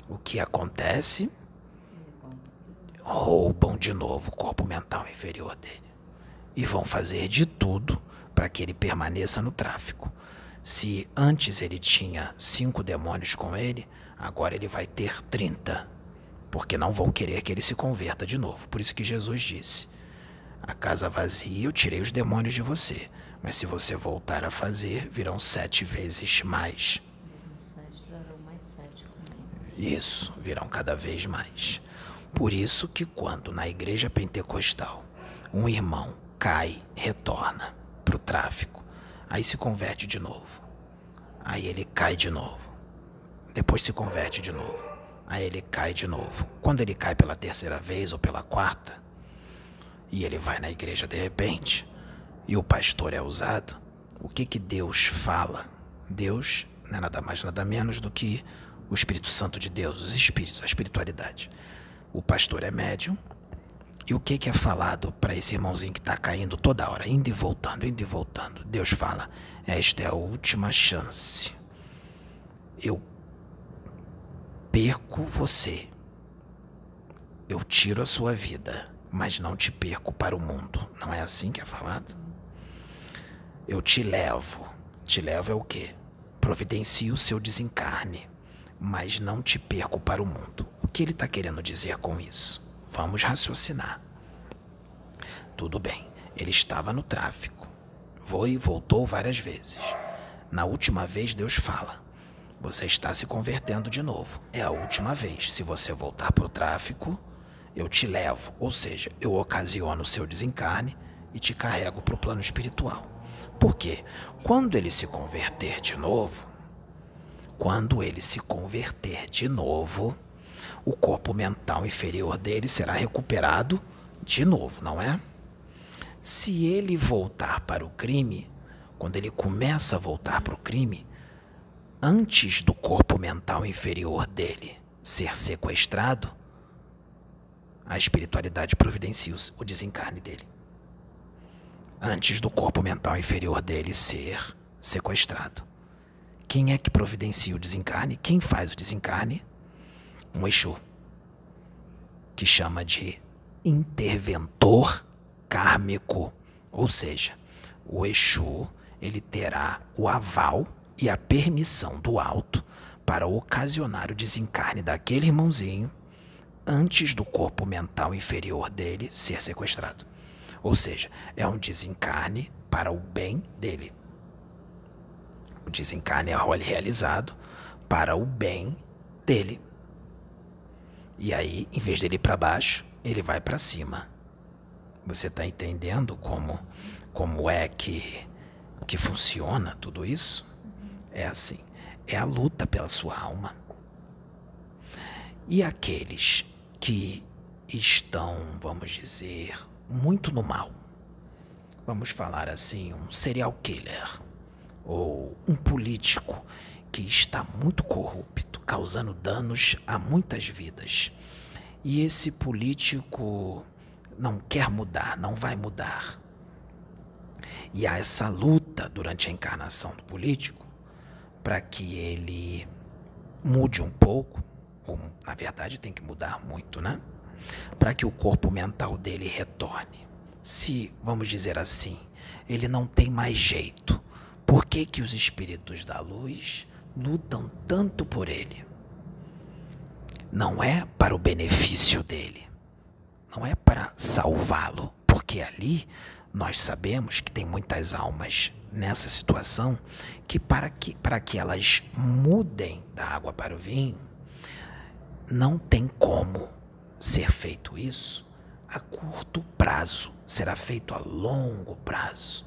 O que acontece? Roubam de novo o corpo mental inferior dele e vão fazer de tudo para que ele permaneça no tráfico. Se antes ele tinha cinco demônios com ele, agora ele vai ter trinta, porque não vão querer que ele se converta de novo. Por isso que Jesus disse: A casa vazia eu tirei os demônios de você, mas se você voltar a fazer, virão sete vezes mais. Isso, virão cada vez mais. Por isso que quando na igreja pentecostal um irmão cai, retorna para o tráfico, aí se converte de novo. Aí ele cai de novo. Depois se converte de novo. Aí ele cai de novo. Quando ele cai pela terceira vez ou pela quarta, e ele vai na igreja de repente, e o pastor é usado, o que que Deus fala? Deus não é nada mais, nada menos do que o Espírito Santo de Deus, os espíritos, a espiritualidade. O pastor é médium. E o que, que é falado para esse irmãozinho que está caindo toda hora, indo e voltando, indo e voltando? Deus fala: esta é a última chance. Eu perco você. Eu tiro a sua vida, mas não te perco para o mundo. Não é assim que é falado? Eu te levo. Te levo é o quê? Providencio o seu desencarne, mas não te perco para o mundo. O que ele está querendo dizer com isso? Vamos raciocinar. Tudo bem, ele estava no tráfico. Foi e voltou várias vezes. Na última vez, Deus fala: Você está se convertendo de novo. É a última vez. Se você voltar para o tráfico, eu te levo. Ou seja, eu ocasiono o seu desencarne e te carrego para o plano espiritual. Porque quando ele se converter de novo, quando ele se converter de novo, o corpo mental inferior dele será recuperado de novo, não é? Se ele voltar para o crime, quando ele começa a voltar para o crime, antes do corpo mental inferior dele ser sequestrado, a espiritualidade providencia o desencarne dele antes do corpo mental inferior dele ser sequestrado. Quem é que providencia o desencarne? Quem faz o desencarne? Um Exu, que chama de interventor kármico. Ou seja, o Exu ele terá o aval e a permissão do alto para ocasionar o desencarne daquele irmãozinho antes do corpo mental inferior dele ser sequestrado. Ou seja, é um desencarne para o bem dele. O desencarne é realizado para o bem dele. E aí, em vez dele ir para baixo, ele vai para cima. Você está entendendo como, como é que, que funciona tudo isso? É assim: é a luta pela sua alma. E aqueles que estão, vamos dizer, muito no mal. Vamos falar assim, um serial killer ou um político que está muito corrupto, causando danos a muitas vidas. E esse político não quer mudar, não vai mudar. E há essa luta durante a encarnação do político para que ele mude um pouco, ou na verdade tem que mudar muito, né? para que o corpo mental dele retorne. Se, vamos dizer assim, ele não tem mais jeito, por que, que os espíritos da luz lutam tanto por ele? Não é para o benefício dele, não é para salvá-lo, porque ali nós sabemos que tem muitas almas nessa situação que para que, para que elas mudem da água para o vinho, não tem como ser feito isso a curto prazo, será feito a longo prazo.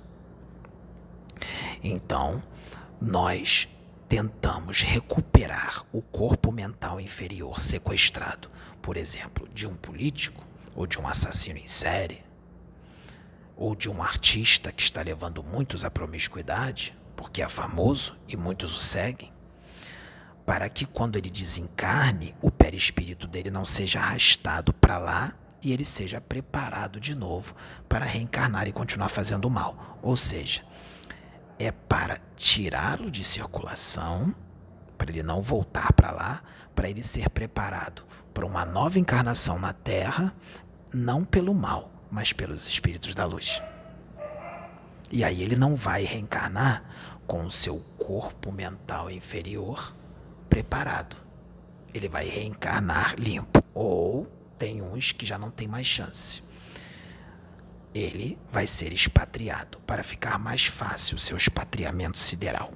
Então, nós tentamos recuperar o corpo mental inferior sequestrado, por exemplo, de um político ou de um assassino em série, ou de um artista que está levando muitos à promiscuidade, porque é famoso e muitos o seguem para que quando ele desencarne, o perispírito dele não seja arrastado para lá e ele seja preparado de novo para reencarnar e continuar fazendo mal. Ou seja, é para tirá-lo de circulação para ele não voltar para lá, para ele ser preparado para uma nova encarnação na Terra, não pelo mal, mas pelos espíritos da luz. E aí ele não vai reencarnar com o seu corpo mental inferior preparado. Ele vai reencarnar limpo. Ou tem uns que já não tem mais chance. Ele vai ser expatriado para ficar mais fácil o seu expatriamento sideral.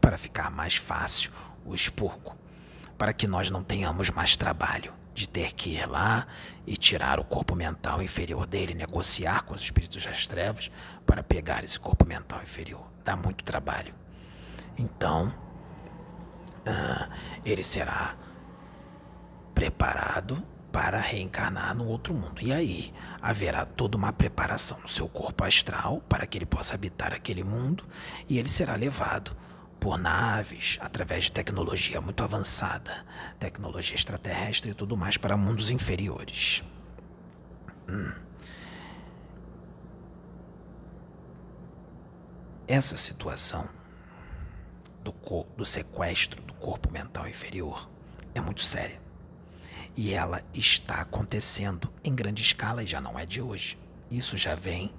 Para ficar mais fácil o expurgo. Para que nós não tenhamos mais trabalho de ter que ir lá e tirar o corpo mental inferior dele, negociar com os espíritos das trevas para pegar esse corpo mental inferior. Dá muito trabalho. Então, uh, ele será preparado para reencarnar no outro mundo. E aí haverá toda uma preparação no seu corpo astral para que ele possa habitar aquele mundo e ele será levado por naves, através de tecnologia muito avançada, tecnologia extraterrestre e tudo mais para mundos inferiores. Hum. Essa situação do, do sequestro do corpo mental inferior é muito séria. E ela está acontecendo em grande escala e já não é de hoje. Isso já vem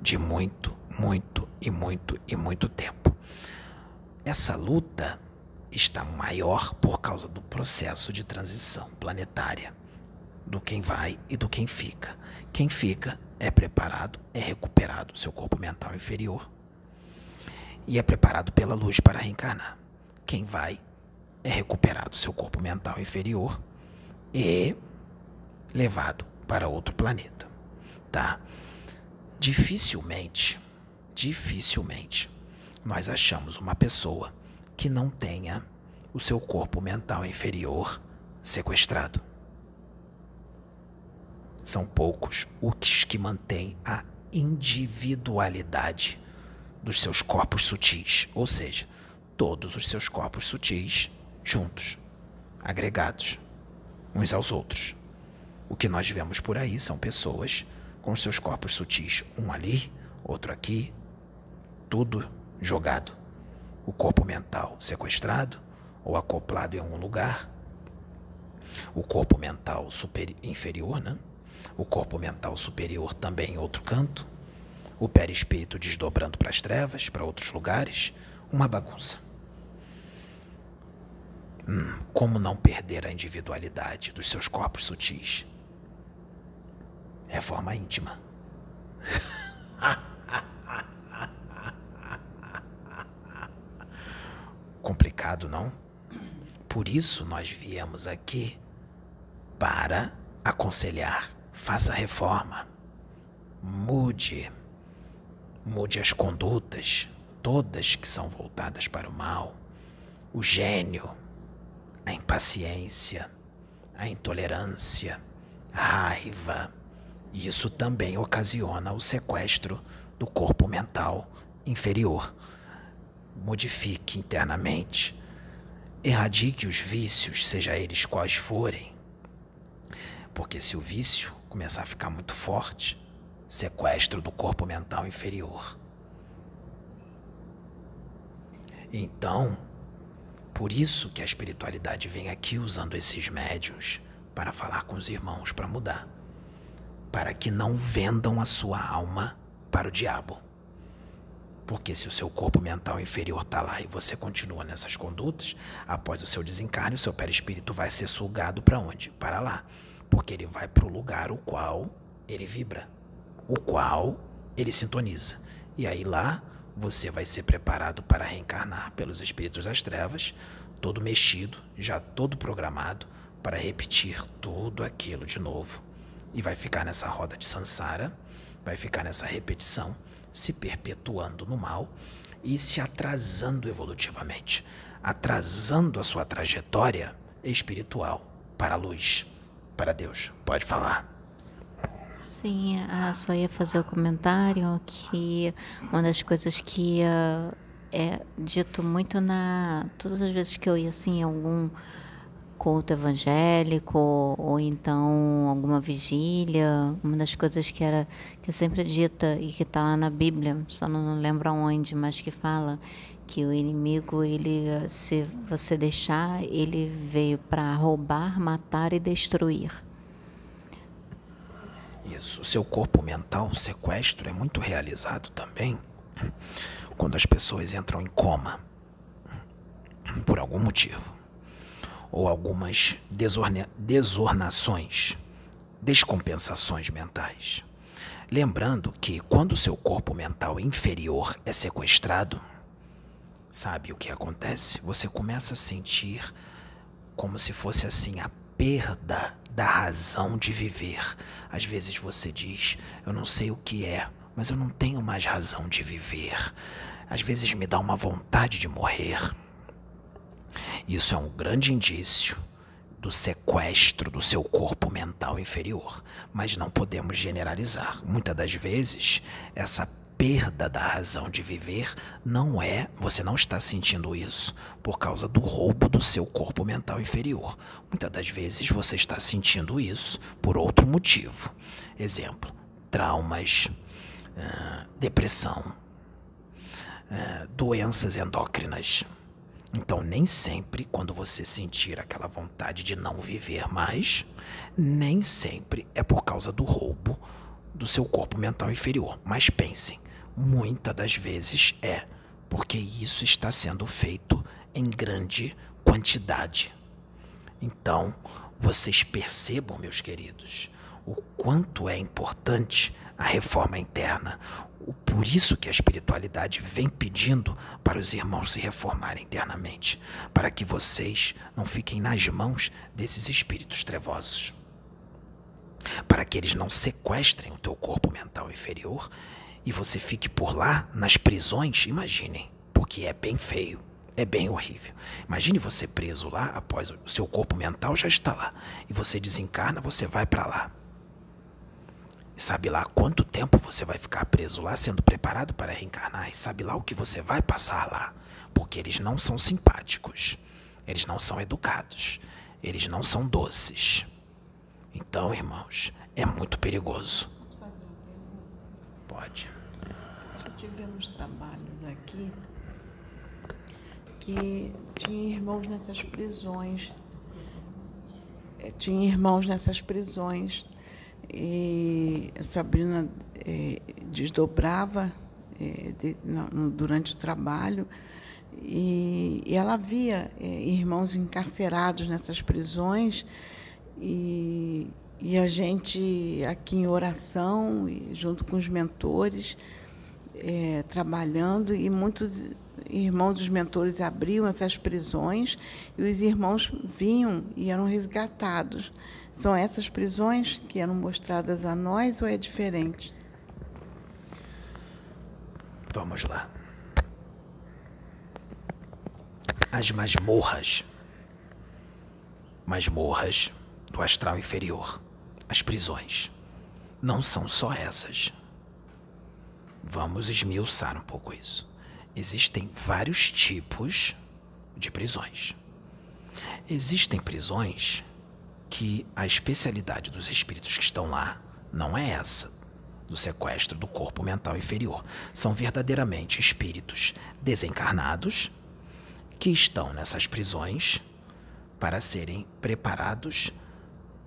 de muito, muito e muito e muito tempo. Essa luta está maior por causa do processo de transição planetária, do quem vai e do quem fica. Quem fica é preparado, é recuperado seu corpo mental inferior e é preparado pela luz para reencarnar. Quem vai é recuperado seu corpo mental inferior e levado para outro planeta, tá? Dificilmente, dificilmente nós achamos uma pessoa que não tenha o seu corpo mental inferior sequestrado. São poucos os que mantêm a individualidade dos seus corpos sutis, ou seja, todos os seus corpos sutis juntos, agregados uns aos outros. O que nós vemos por aí são pessoas com seus corpos sutis, um ali, outro aqui, tudo jogado, o corpo mental sequestrado ou acoplado em algum lugar, o corpo mental super, inferior, né? o corpo mental superior também em outro canto, o perispírito desdobrando para as trevas, para outros lugares, uma bagunça. Hum, como não perder a individualidade dos seus corpos sutis? Reforma íntima. complicado, não? Por isso nós viemos aqui para aconselhar. Faça reforma. Mude. Mude as condutas, todas que são voltadas para o mal. O gênio, a impaciência, a intolerância, a raiva. Isso também ocasiona o sequestro do corpo mental inferior modifique internamente, erradique os vícios, seja eles quais forem. Porque se o vício começar a ficar muito forte, sequestro do corpo mental inferior. Então, por isso que a espiritualidade vem aqui usando esses médios para falar com os irmãos para mudar, para que não vendam a sua alma para o diabo. Porque se o seu corpo mental inferior está lá e você continua nessas condutas, após o seu desencarne, o seu perispírito vai ser sugado para onde? Para lá. Porque ele vai para o lugar o qual ele vibra, o qual ele sintoniza. E aí lá você vai ser preparado para reencarnar pelos espíritos das trevas, todo mexido, já todo programado para repetir tudo aquilo de novo. E vai ficar nessa roda de sansara, vai ficar nessa repetição se perpetuando no mal e se atrasando evolutivamente, atrasando a sua trajetória espiritual para a luz, para Deus. Pode falar. Sim, ah, só ia fazer o comentário que uma das coisas que uh, é dito muito na todas as vezes que eu ia assim em algum culto evangélico ou então alguma vigília, uma das coisas que era que é sempre dita e que está lá na Bíblia, só não lembro aonde, mas que fala que o inimigo, ele, se você deixar, ele veio para roubar, matar e destruir. Isso. O seu corpo mental, o sequestro, é muito realizado também quando as pessoas entram em coma por algum motivo ou algumas desornações, descompensações mentais. Lembrando que quando seu corpo mental inferior é sequestrado, sabe o que acontece? Você começa a sentir como se fosse assim a perda da razão de viver. Às vezes você diz: Eu não sei o que é, mas eu não tenho mais razão de viver. Às vezes me dá uma vontade de morrer. Isso é um grande indício do sequestro do seu corpo mental inferior, mas não podemos generalizar. Muitas das vezes, essa perda da razão de viver não é, você não está sentindo isso por causa do roubo do seu corpo mental inferior. Muitas das vezes você está sentindo isso por outro motivo. Exemplo: traumas, uh, depressão, uh, doenças endócrinas. Então, nem sempre, quando você sentir aquela vontade de não viver mais, nem sempre é por causa do roubo do seu corpo mental inferior. Mas pensem, Muitas das vezes é, porque isso está sendo feito em grande quantidade. Então, vocês percebam, meus queridos, o quanto é importante a reforma interna. Por isso que a espiritualidade vem pedindo para os irmãos se reformarem internamente, para que vocês não fiquem nas mãos desses espíritos trevosos. Para que eles não sequestrem o teu corpo mental inferior e você fique por lá, nas prisões, imaginem, porque é bem feio, é bem horrível. Imagine você preso lá, após o seu corpo mental já está lá, e você desencarna, você vai para lá. Sabe lá quanto tempo você vai ficar preso lá, sendo preparado para reencarnar, e sabe lá o que você vai passar lá, porque eles não são simpáticos, eles não são educados, eles não são doces. Então, irmãos, é muito perigoso. Pode. Já tivemos trabalhos aqui que tinha irmãos nessas prisões. É, tinha irmãos nessas prisões. E a Sabrina é, desdobrava é, de, no, durante o trabalho. E, e ela via é, irmãos encarcerados nessas prisões. E e a gente aqui em oração, junto com os mentores, trabalhando, e muitos irmãos dos mentores abriam essas prisões e os irmãos vinham e eram resgatados. São essas prisões que eram mostradas a nós ou é diferente? Vamos lá. As masmorras. Masmorras do astral inferior as prisões. Não são só essas. Vamos esmiuçar um pouco isso. Existem vários tipos de prisões. Existem prisões que a especialidade dos espíritos que estão lá não é essa, do sequestro do corpo mental inferior. São verdadeiramente espíritos desencarnados que estão nessas prisões para serem preparados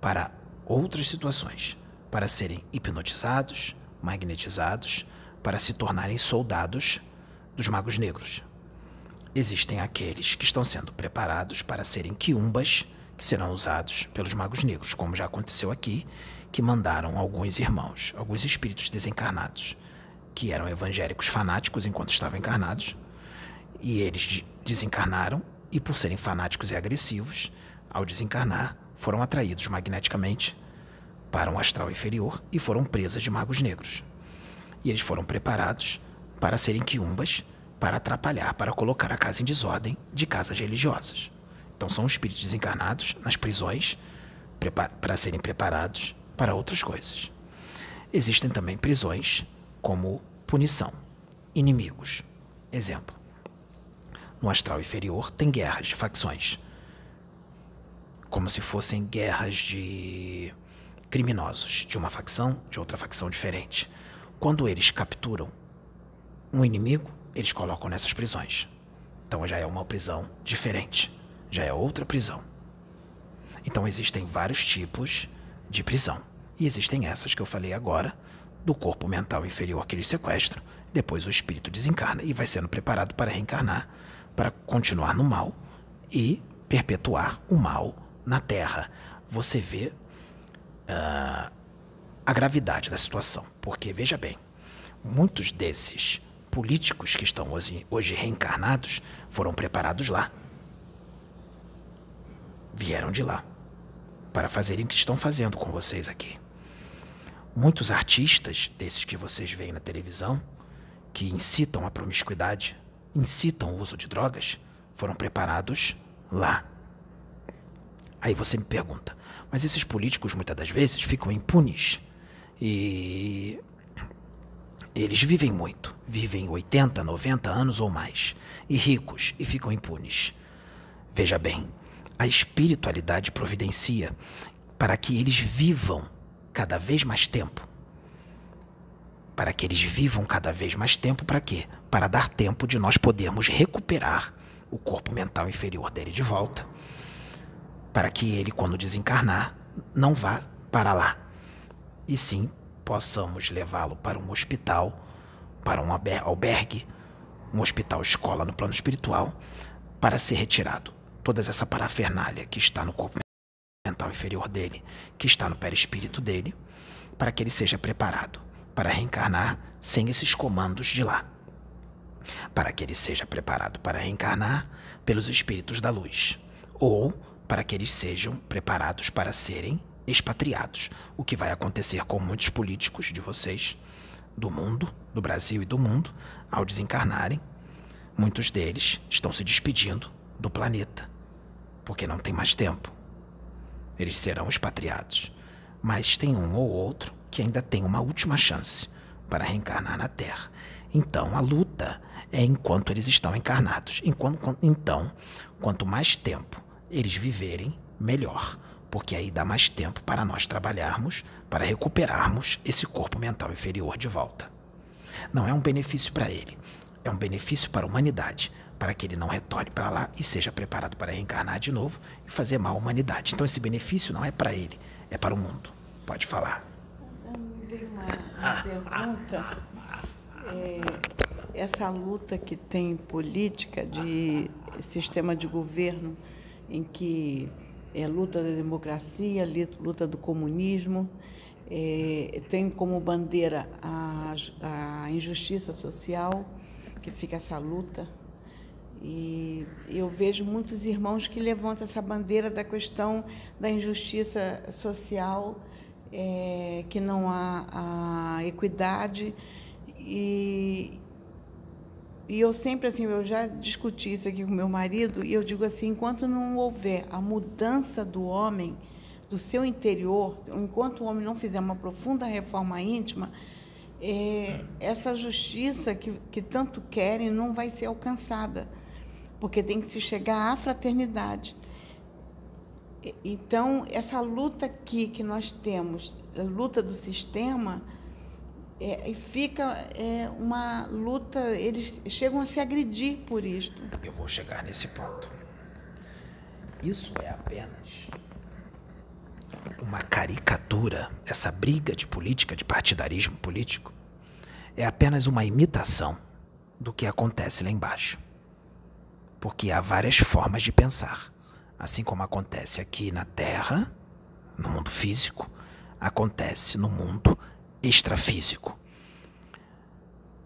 para outras situações para serem hipnotizados, magnetizados, para se tornarem soldados dos magos negros. Existem aqueles que estão sendo preparados para serem quiumbas serão usados pelos magos negros, como já aconteceu aqui, que mandaram alguns irmãos, alguns espíritos desencarnados, que eram evangélicos fanáticos enquanto estavam encarnados, e eles desencarnaram e por serem fanáticos e agressivos, ao desencarnar, foram atraídos magneticamente para um astral inferior e foram presas de magos negros. E eles foram preparados para serem quiumbas, para atrapalhar, para colocar a casa em desordem de casas religiosas. Então são espíritos desencarnados nas prisões para serem preparados para outras coisas. Existem também prisões como punição, inimigos. Exemplo: no astral inferior tem guerras de facções como se fossem guerras de criminosos, de uma facção, de outra facção diferente. Quando eles capturam um inimigo, eles colocam nessas prisões. Então já é uma prisão diferente, já é outra prisão. Então existem vários tipos de prisão. E existem essas que eu falei agora, do corpo mental inferior que eles sequestram, depois o espírito desencarna e vai sendo preparado para reencarnar, para continuar no mal e perpetuar o mal na Terra. Você vê uh, a gravidade da situação, porque veja bem, muitos desses políticos que estão hoje, hoje reencarnados foram preparados lá. Vieram de lá para fazerem o que estão fazendo com vocês aqui. Muitos artistas, desses que vocês veem na televisão, que incitam a promiscuidade, incitam o uso de drogas, foram preparados lá. Aí você me pergunta, mas esses políticos muitas das vezes ficam impunes e eles vivem muito, vivem 80, 90 anos ou mais, e ricos e ficam impunes. Veja bem, a espiritualidade providencia para que eles vivam cada vez mais tempo. Para que eles vivam cada vez mais tempo, para quê? Para dar tempo de nós podermos recuperar o corpo mental inferior dele de volta. Para que ele, quando desencarnar, não vá para lá. E sim possamos levá-lo para um hospital, para um albergue, um hospital escola no plano espiritual, para ser retirado toda essa parafernália que está no corpo mental inferior dele, que está no perispírito dele, para que ele seja preparado para reencarnar sem esses comandos de lá. Para que ele seja preparado para reencarnar pelos espíritos da luz, ou para que eles sejam preparados para serem expatriados, o que vai acontecer com muitos políticos de vocês, do mundo, do Brasil e do mundo, ao desencarnarem. Muitos deles estão se despedindo do planeta, porque não tem mais tempo eles serão expatriados. Mas tem um ou outro que ainda tem uma última chance para reencarnar na Terra. Então a luta é enquanto eles estão encarnados. Enquanto, então, quanto mais tempo eles viverem, melhor, porque aí dá mais tempo para nós trabalharmos para recuperarmos esse corpo mental inferior de volta. Não é um benefício para ele, é um benefício para a humanidade, para que ele não retorne para lá e seja preparado para reencarnar de novo e fazer mal à humanidade. Então esse benefício não é para ele, é para o mundo. Pode falar. Me veio uma, uma pergunta. É, essa luta que tem política de sistema de governo em que é luta da democracia, luta do comunismo, é, tem como bandeira a, a injustiça social, que fica essa luta eu vejo muitos irmãos que levantam essa bandeira da questão da injustiça social, é, que não há equidade. E, e eu sempre, assim, eu já discuti isso aqui com meu marido, e eu digo assim: enquanto não houver a mudança do homem, do seu interior, enquanto o homem não fizer uma profunda reforma íntima, é, essa justiça que, que tanto querem não vai ser alcançada porque tem que se chegar à fraternidade. Então, essa luta aqui que nós temos, a luta do sistema, é, fica é, uma luta, eles chegam a se agredir por isto. Eu vou chegar nesse ponto. Isso é apenas uma caricatura, essa briga de política, de partidarismo político, é apenas uma imitação do que acontece lá embaixo porque há várias formas de pensar. Assim como acontece aqui na Terra, no mundo físico, acontece no mundo extrafísico.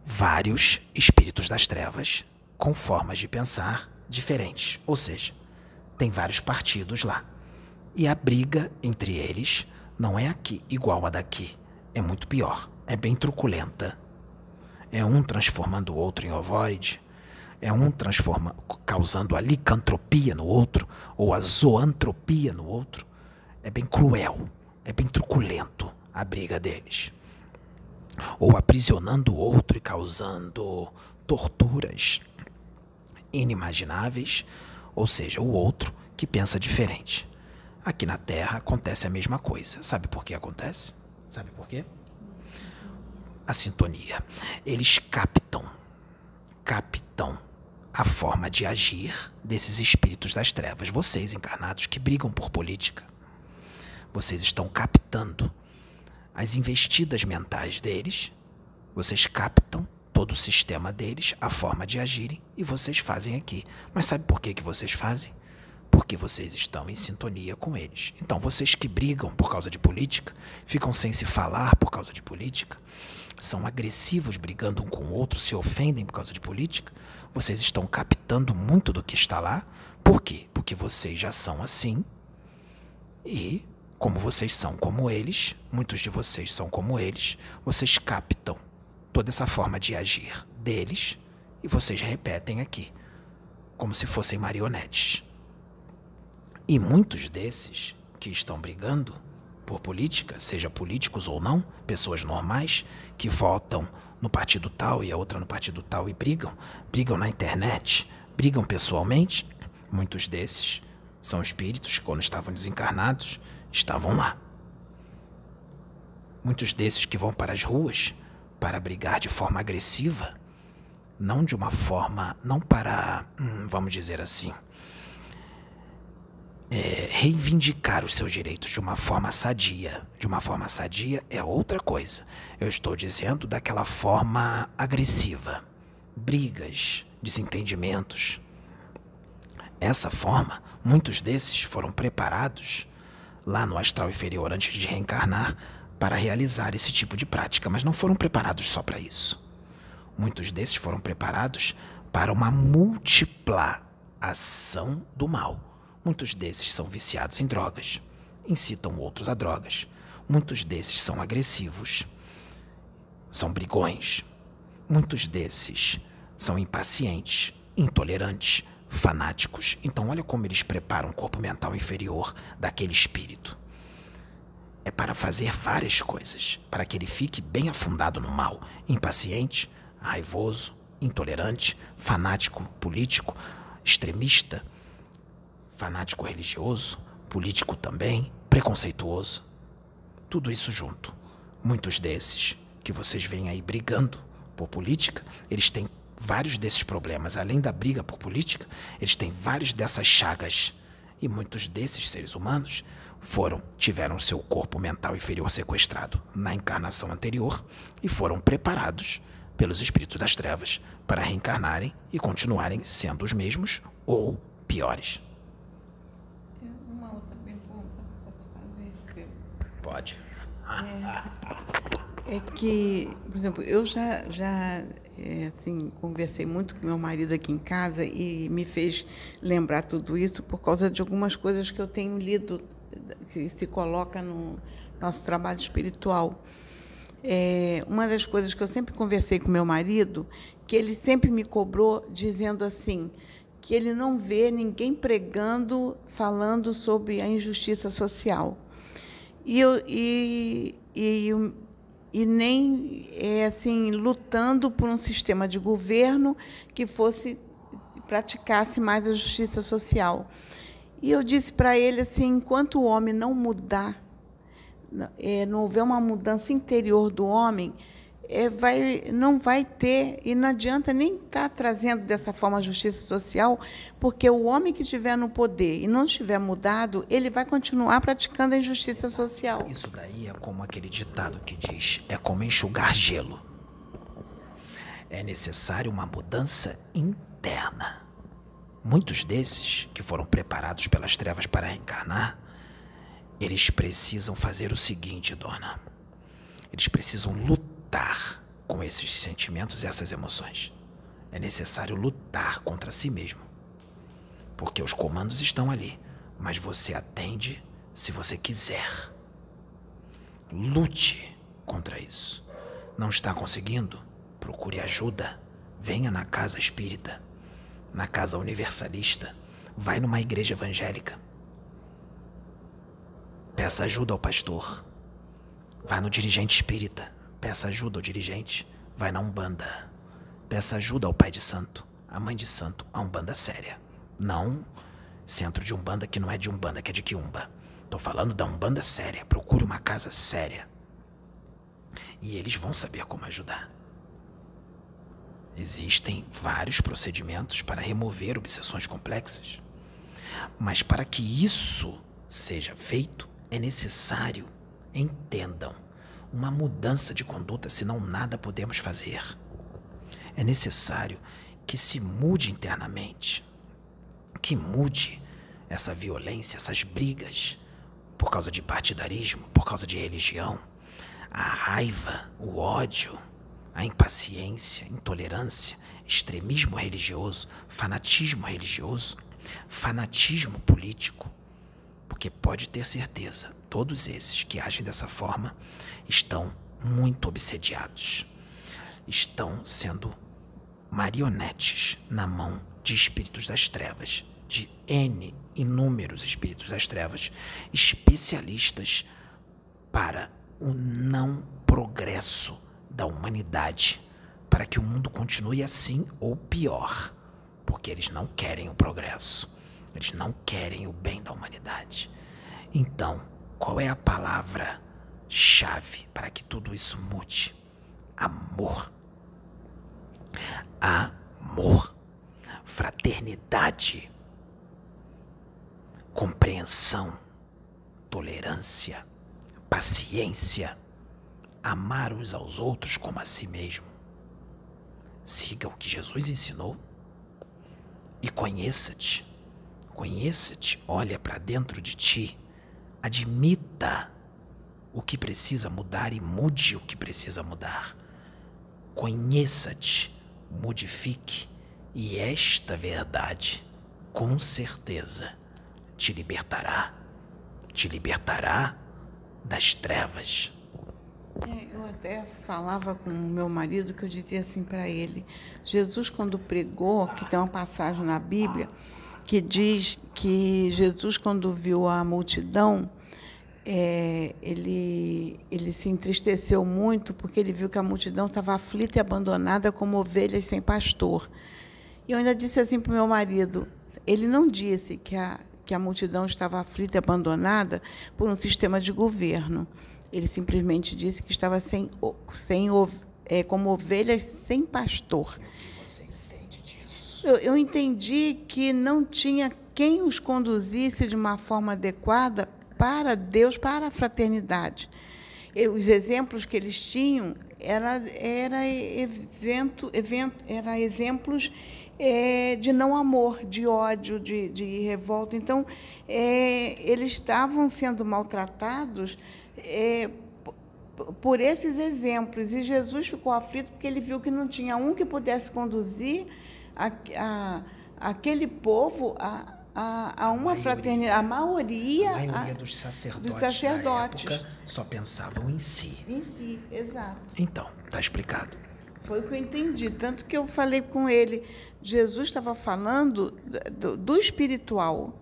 Vários espíritos das trevas com formas de pensar diferentes, ou seja, tem vários partidos lá. E a briga entre eles não é aqui igual a daqui, é muito pior, é bem truculenta. É um transformando o outro em ovoide, é um transforma, causando a licantropia no outro, ou a zoantropia no outro. É bem cruel, é bem truculento a briga deles. Ou aprisionando o outro e causando torturas inimagináveis, ou seja, o outro que pensa diferente. Aqui na Terra acontece a mesma coisa. Sabe por que acontece? Sabe por quê? A sintonia. Eles captam, captam a forma de agir desses espíritos das trevas, vocês encarnados que brigam por política. Vocês estão captando as investidas mentais deles, vocês captam todo o sistema deles, a forma de agirem, e vocês fazem aqui. Mas sabe por que, que vocês fazem? Porque vocês estão em sintonia com eles. Então, vocês que brigam por causa de política, ficam sem se falar por causa de política, são agressivos brigando um com o outro, se ofendem por causa de política, vocês estão captando muito do que está lá. Por quê? Porque vocês já são assim. E, como vocês são como eles, muitos de vocês são como eles, vocês captam toda essa forma de agir deles e vocês repetem aqui, como se fossem marionetes. E muitos desses que estão brigando por política, seja políticos ou não, pessoas normais que votam no partido tal e a outra no partido tal e brigam, brigam na internet, brigam pessoalmente, muitos desses são espíritos que, quando estavam desencarnados, estavam lá. Muitos desses que vão para as ruas para brigar de forma agressiva, não de uma forma, não para, hum, vamos dizer assim, é, reivindicar os seus direitos de uma forma sadia. De uma forma sadia é outra coisa. Eu estou dizendo daquela forma agressiva. Brigas, desentendimentos. Essa forma, muitos desses foram preparados lá no astral inferior antes de reencarnar para realizar esse tipo de prática, mas não foram preparados só para isso. Muitos desses foram preparados para uma múltipla ação do mal. Muitos desses são viciados em drogas, incitam outros a drogas. Muitos desses são agressivos, são brigões. Muitos desses são impacientes, intolerantes, fanáticos. Então, olha como eles preparam o corpo mental inferior daquele espírito é para fazer várias coisas, para que ele fique bem afundado no mal, impaciente, raivoso, intolerante, fanático político, extremista, fanático religioso, político também, preconceituoso. Tudo isso junto. Muitos desses que vocês veem aí brigando por política, eles têm vários desses problemas. Além da briga por política, eles têm várias dessas chagas. E muitos desses seres humanos foram tiveram seu corpo mental inferior sequestrado na encarnação anterior e foram preparados pelos espíritos das trevas para reencarnarem e continuarem sendo os mesmos ou piores. Uma outra pergunta posso fazer? Pode. É, é que, por exemplo, eu já, já é, assim, conversei muito com meu marido aqui em casa e me fez lembrar tudo isso por causa de algumas coisas que eu tenho lido que se coloca no nosso trabalho espiritual. É, uma das coisas que eu sempre conversei com meu marido, que ele sempre me cobrou dizendo assim, que ele não vê ninguém pregando, falando sobre a injustiça social. E, eu, e, e, e nem é, assim lutando por um sistema de governo que fosse praticasse mais a justiça social. E eu disse para ele assim: enquanto o homem não mudar, é, não houver uma mudança interior do homem, é, vai, não vai ter, e não adianta nem estar tá trazendo dessa forma a justiça social, porque o homem que estiver no poder e não estiver mudado, ele vai continuar praticando a injustiça social. Isso daí é como aquele ditado que diz: é como enxugar gelo. É necessário uma mudança interna. Muitos desses que foram preparados pelas trevas para reencarnar, eles precisam fazer o seguinte, dona. Eles precisam lutar com esses sentimentos e essas emoções. É necessário lutar contra si mesmo. Porque os comandos estão ali, mas você atende se você quiser. Lute contra isso. Não está conseguindo? Procure ajuda. Venha na casa espírita na casa universalista, vai numa igreja evangélica. Peça ajuda ao pastor. Vá no dirigente espírita. Peça ajuda ao dirigente. Vai na Umbanda. Peça ajuda ao pai de santo, a mãe de santo, a Umbanda séria. Não centro de Umbanda que não é de Umbanda, que é de Quiumba. Tô falando da Umbanda séria. Procure uma casa séria. E eles vão saber como ajudar. Existem vários procedimentos para remover obsessões complexas. Mas para que isso seja feito, é necessário, entendam, uma mudança de conduta, senão nada podemos fazer. É necessário que se mude internamente, que mude essa violência, essas brigas por causa de partidarismo, por causa de religião, a raiva, o ódio, a impaciência, intolerância, extremismo religioso, fanatismo religioso, fanatismo político. Porque pode ter certeza, todos esses que agem dessa forma estão muito obsediados, estão sendo marionetes na mão de espíritos das trevas, de N inúmeros espíritos das trevas, especialistas para o não progresso da humanidade, para que o mundo continue assim ou pior, porque eles não querem o progresso, eles não querem o bem da humanidade. Então, qual é a palavra chave para que tudo isso mude? Amor. Amor. Fraternidade. Compreensão. Tolerância. Paciência. Amar uns aos outros como a si mesmo. Siga o que Jesus ensinou e conheça-te. Conheça-te, olha para dentro de ti, admita o que precisa mudar e mude o que precisa mudar. Conheça-te, modifique, e esta verdade, com certeza, te libertará, te libertará das trevas. É, eu até falava com o meu marido que eu dizia assim para ele: Jesus, quando pregou, que tem uma passagem na Bíblia que diz que Jesus, quando viu a multidão, é, ele, ele se entristeceu muito porque ele viu que a multidão estava aflita e abandonada como ovelhas sem pastor. E eu ainda disse assim para o meu marido: ele não disse que a, que a multidão estava aflita e abandonada por um sistema de governo. Ele simplesmente disse que estava sem, sem, é, como ovelhas sem pastor. Eu, eu entendi que não tinha quem os conduzisse de uma forma adequada para Deus, para a fraternidade. Os exemplos que eles tinham era, era, evento, evento, era exemplos é, de não amor, de ódio, de, de revolta. Então, é, eles estavam sendo maltratados é, por esses exemplos. E Jesus ficou aflito porque ele viu que não tinha um que pudesse conduzir a, a, aquele povo a, a, a uma fraternidade. A maioria. A maioria dos sacerdotes, dos sacerdotes. Da época só pensavam em si. Em si, exato. Então, está explicado. Foi o que eu entendi. Tanto que eu falei com ele. Jesus estava falando do, do espiritual.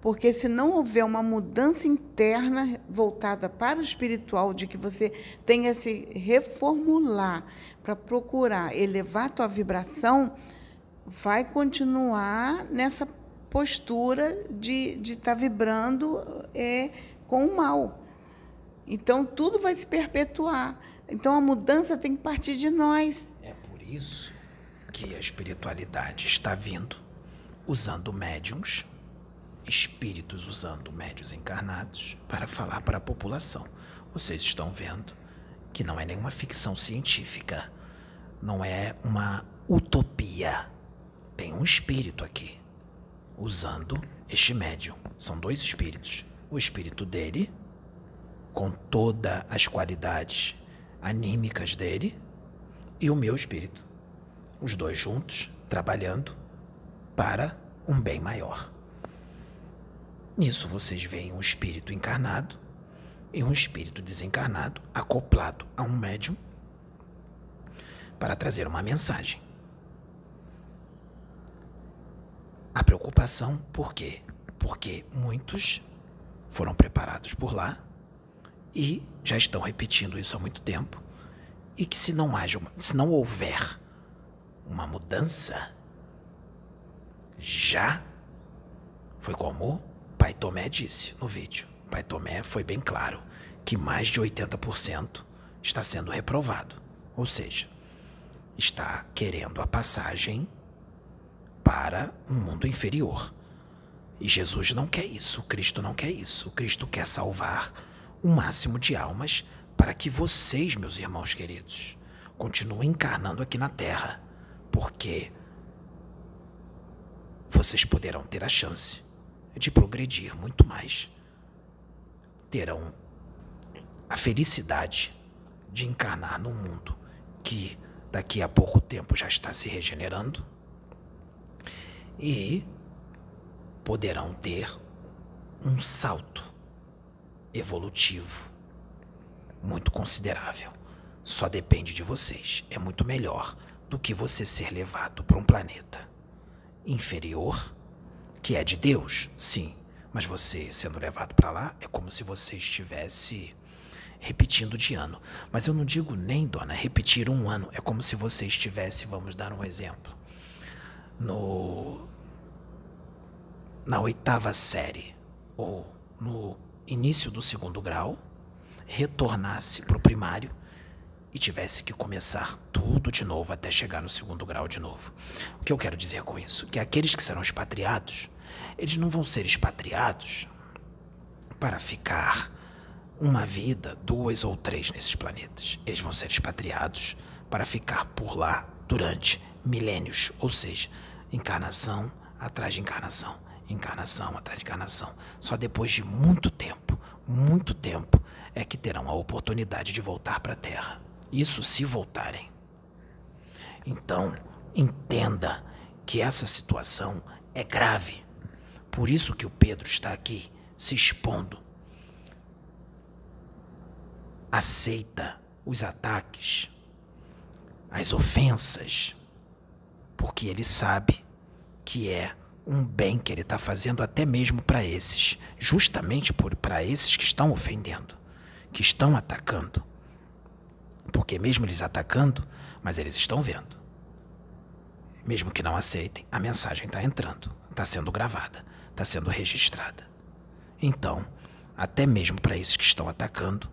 Porque se não houver uma mudança interna voltada para o espiritual, de que você tenha se reformular para procurar elevar a tua vibração, vai continuar nessa postura de estar tá vibrando é, com o mal. Então, tudo vai se perpetuar. Então, a mudança tem que partir de nós. É por isso que a espiritualidade está vindo usando médiums, espíritos usando médios encarnados para falar para a população. Vocês estão vendo que não é nenhuma ficção científica, não é uma utopia tem um espírito aqui usando este médium. São dois espíritos. O espírito dele, com todas as qualidades anímicas dele, e o meu espírito. Os dois juntos, trabalhando para um bem maior. Nisso vocês veem um espírito encarnado e um espírito desencarnado acoplado a um médium para trazer uma mensagem. A preocupação, por quê? Porque muitos foram preparados por lá e já estão repetindo isso há muito tempo. E que se não haja, uma, se não houver uma mudança, já foi como Pai Tomé disse no vídeo. Pai Tomé foi bem claro que mais de 80% está sendo reprovado. Ou seja, está querendo a passagem para um mundo inferior. E Jesus não quer isso, Cristo não quer isso. Cristo quer salvar o máximo de almas para que vocês, meus irmãos queridos, continuem encarnando aqui na Terra, porque vocês poderão ter a chance de progredir muito mais. Terão a felicidade de encarnar num mundo que daqui a pouco tempo já está se regenerando e poderão ter um salto evolutivo muito considerável. Só depende de vocês. É muito melhor do que você ser levado para um planeta inferior, que é de Deus, sim, mas você sendo levado para lá é como se você estivesse repetindo de ano. Mas eu não digo nem, dona, repetir um ano. É como se você estivesse, vamos dar um exemplo, no na oitava série ou no início do segundo grau, retornasse para o primário e tivesse que começar tudo de novo até chegar no segundo grau de novo. O que eu quero dizer com isso? Que aqueles que serão expatriados, eles não vão ser expatriados para ficar uma vida, duas ou três nesses planetas. Eles vão ser expatriados para ficar por lá durante milênios, ou seja, encarnação atrás de encarnação, encarnação atrás de encarnação. Só depois de muito tempo, muito tempo, é que terão a oportunidade de voltar para a Terra. Isso se voltarem. Então, entenda que essa situação é grave. Por isso que o Pedro está aqui se expondo aceita os ataques, as ofensas, porque ele sabe que é um bem que ele está fazendo até mesmo para esses, justamente para esses que estão ofendendo, que estão atacando. Porque mesmo eles atacando, mas eles estão vendo. Mesmo que não aceitem, a mensagem está entrando, está sendo gravada, está sendo registrada. Então, até mesmo para esses que estão atacando,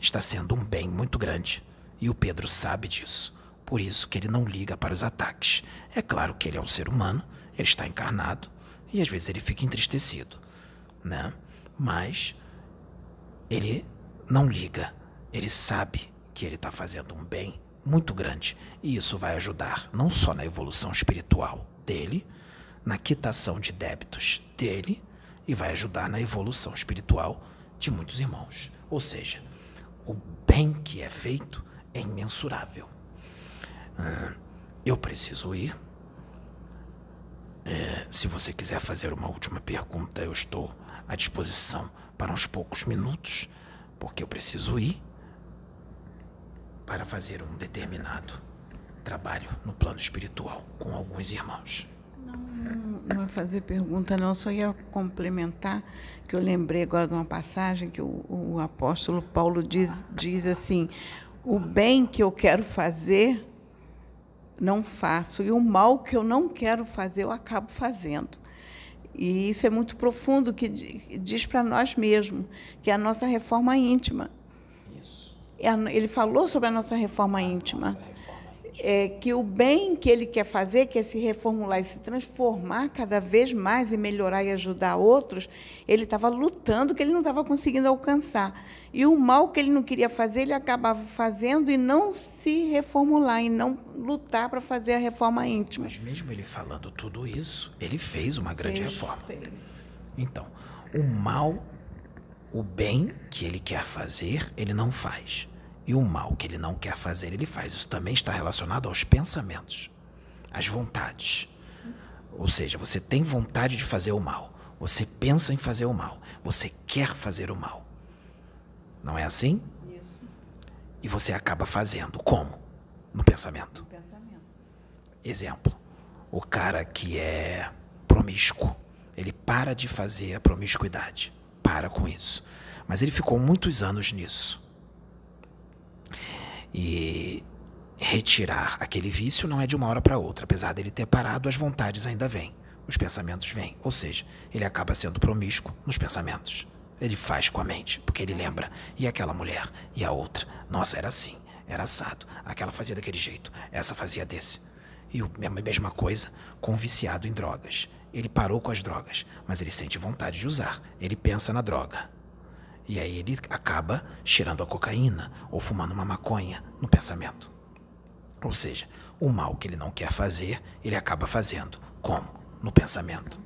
está sendo um bem muito grande. E o Pedro sabe disso. Por isso que ele não liga para os ataques. É claro que ele é um ser humano, ele está encarnado e às vezes ele fica entristecido, né? Mas ele não liga. Ele sabe que ele está fazendo um bem muito grande e isso vai ajudar não só na evolução espiritual dele, na quitação de débitos dele e vai ajudar na evolução espiritual de muitos irmãos. Ou seja, o bem que é feito é imensurável. Ah, eu preciso ir. É, se você quiser fazer uma última pergunta, eu estou à disposição para uns poucos minutos, porque eu preciso ir para fazer um determinado trabalho no plano espiritual com alguns irmãos. Não, não vai fazer pergunta, não, só ia complementar, que eu lembrei agora de uma passagem que o, o apóstolo Paulo diz, diz assim: o bem que eu quero fazer, não faço, e o mal que eu não quero fazer, eu acabo fazendo. E isso é muito profundo, que diz para nós mesmos, que é a nossa reforma íntima. Isso. É ele falou sobre a nossa reforma a íntima. Nossa reforma é, que o bem que ele quer fazer, que é se reformular e se transformar cada vez mais e melhorar e ajudar outros, ele estava lutando que ele não estava conseguindo alcançar. E o mal que ele não queria fazer, ele acabava fazendo e não se reformular, e não lutar para fazer a reforma íntima. Mas mesmo ele falando tudo isso, ele fez uma grande fez, reforma. Fez. Então, o mal, o bem que ele quer fazer, ele não faz. E o mal que ele não quer fazer, ele faz. Isso também está relacionado aos pensamentos, às vontades. Ou seja, você tem vontade de fazer o mal, você pensa em fazer o mal, você quer fazer o mal. Não é assim? Isso. E você acaba fazendo. Como? No pensamento. No pensamento. Exemplo: o cara que é promíscuo, ele para de fazer a promiscuidade. Para com isso. Mas ele ficou muitos anos nisso. E retirar aquele vício não é de uma hora para outra. Apesar dele ter parado, as vontades ainda vêm. Os pensamentos vêm. Ou seja, ele acaba sendo promíscuo nos pensamentos. Ele faz com a mente, porque ele lembra. E aquela mulher? E a outra? Nossa, era assim. era assado, aquela fazia daquele jeito, essa fazia desse. E a mesma coisa com o viciado em drogas. Ele parou com as drogas, mas ele sente vontade de usar. Ele pensa na droga. E aí ele acaba cheirando a cocaína ou fumando uma maconha no pensamento. Ou seja, o mal que ele não quer fazer, ele acaba fazendo. Como? No pensamento.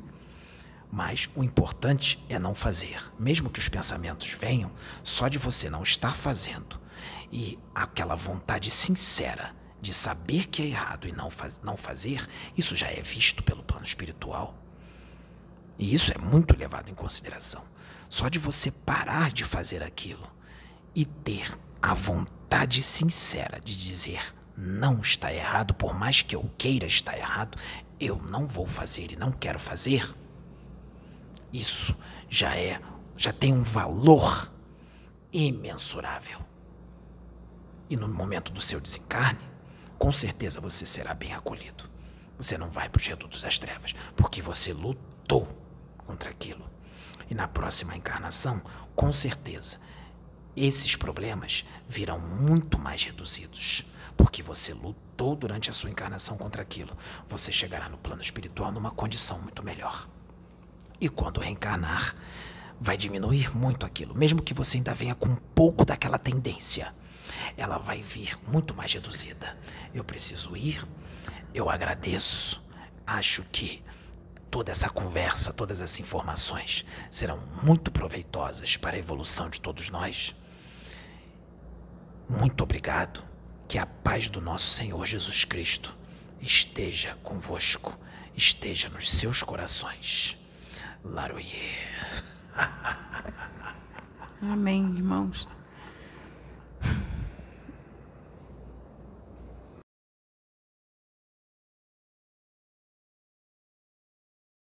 Mas o importante é não fazer. Mesmo que os pensamentos venham, só de você não estar fazendo e aquela vontade sincera de saber que é errado e não, faz, não fazer, isso já é visto pelo plano espiritual. E isso é muito levado em consideração. Só de você parar de fazer aquilo e ter a vontade sincera de dizer não está errado, por mais que eu queira estar errado, eu não vou fazer e não quero fazer. Isso já é, já tem um valor imensurável. E no momento do seu desencarne, com certeza você será bem acolhido. Você não vai para os redutos das trevas, porque você lutou contra aquilo. E na próxima encarnação, com certeza, esses problemas virão muito mais reduzidos, porque você lutou durante a sua encarnação contra aquilo. Você chegará no plano espiritual numa condição muito melhor. E quando reencarnar, vai diminuir muito aquilo, mesmo que você ainda venha com um pouco daquela tendência. Ela vai vir muito mais reduzida. Eu preciso ir, eu agradeço, acho que toda essa conversa, todas essas informações serão muito proveitosas para a evolução de todos nós. Muito obrigado. Que a paz do nosso Senhor Jesus Cristo esteja convosco, esteja nos seus corações. Laroyer. Amém, irmãos.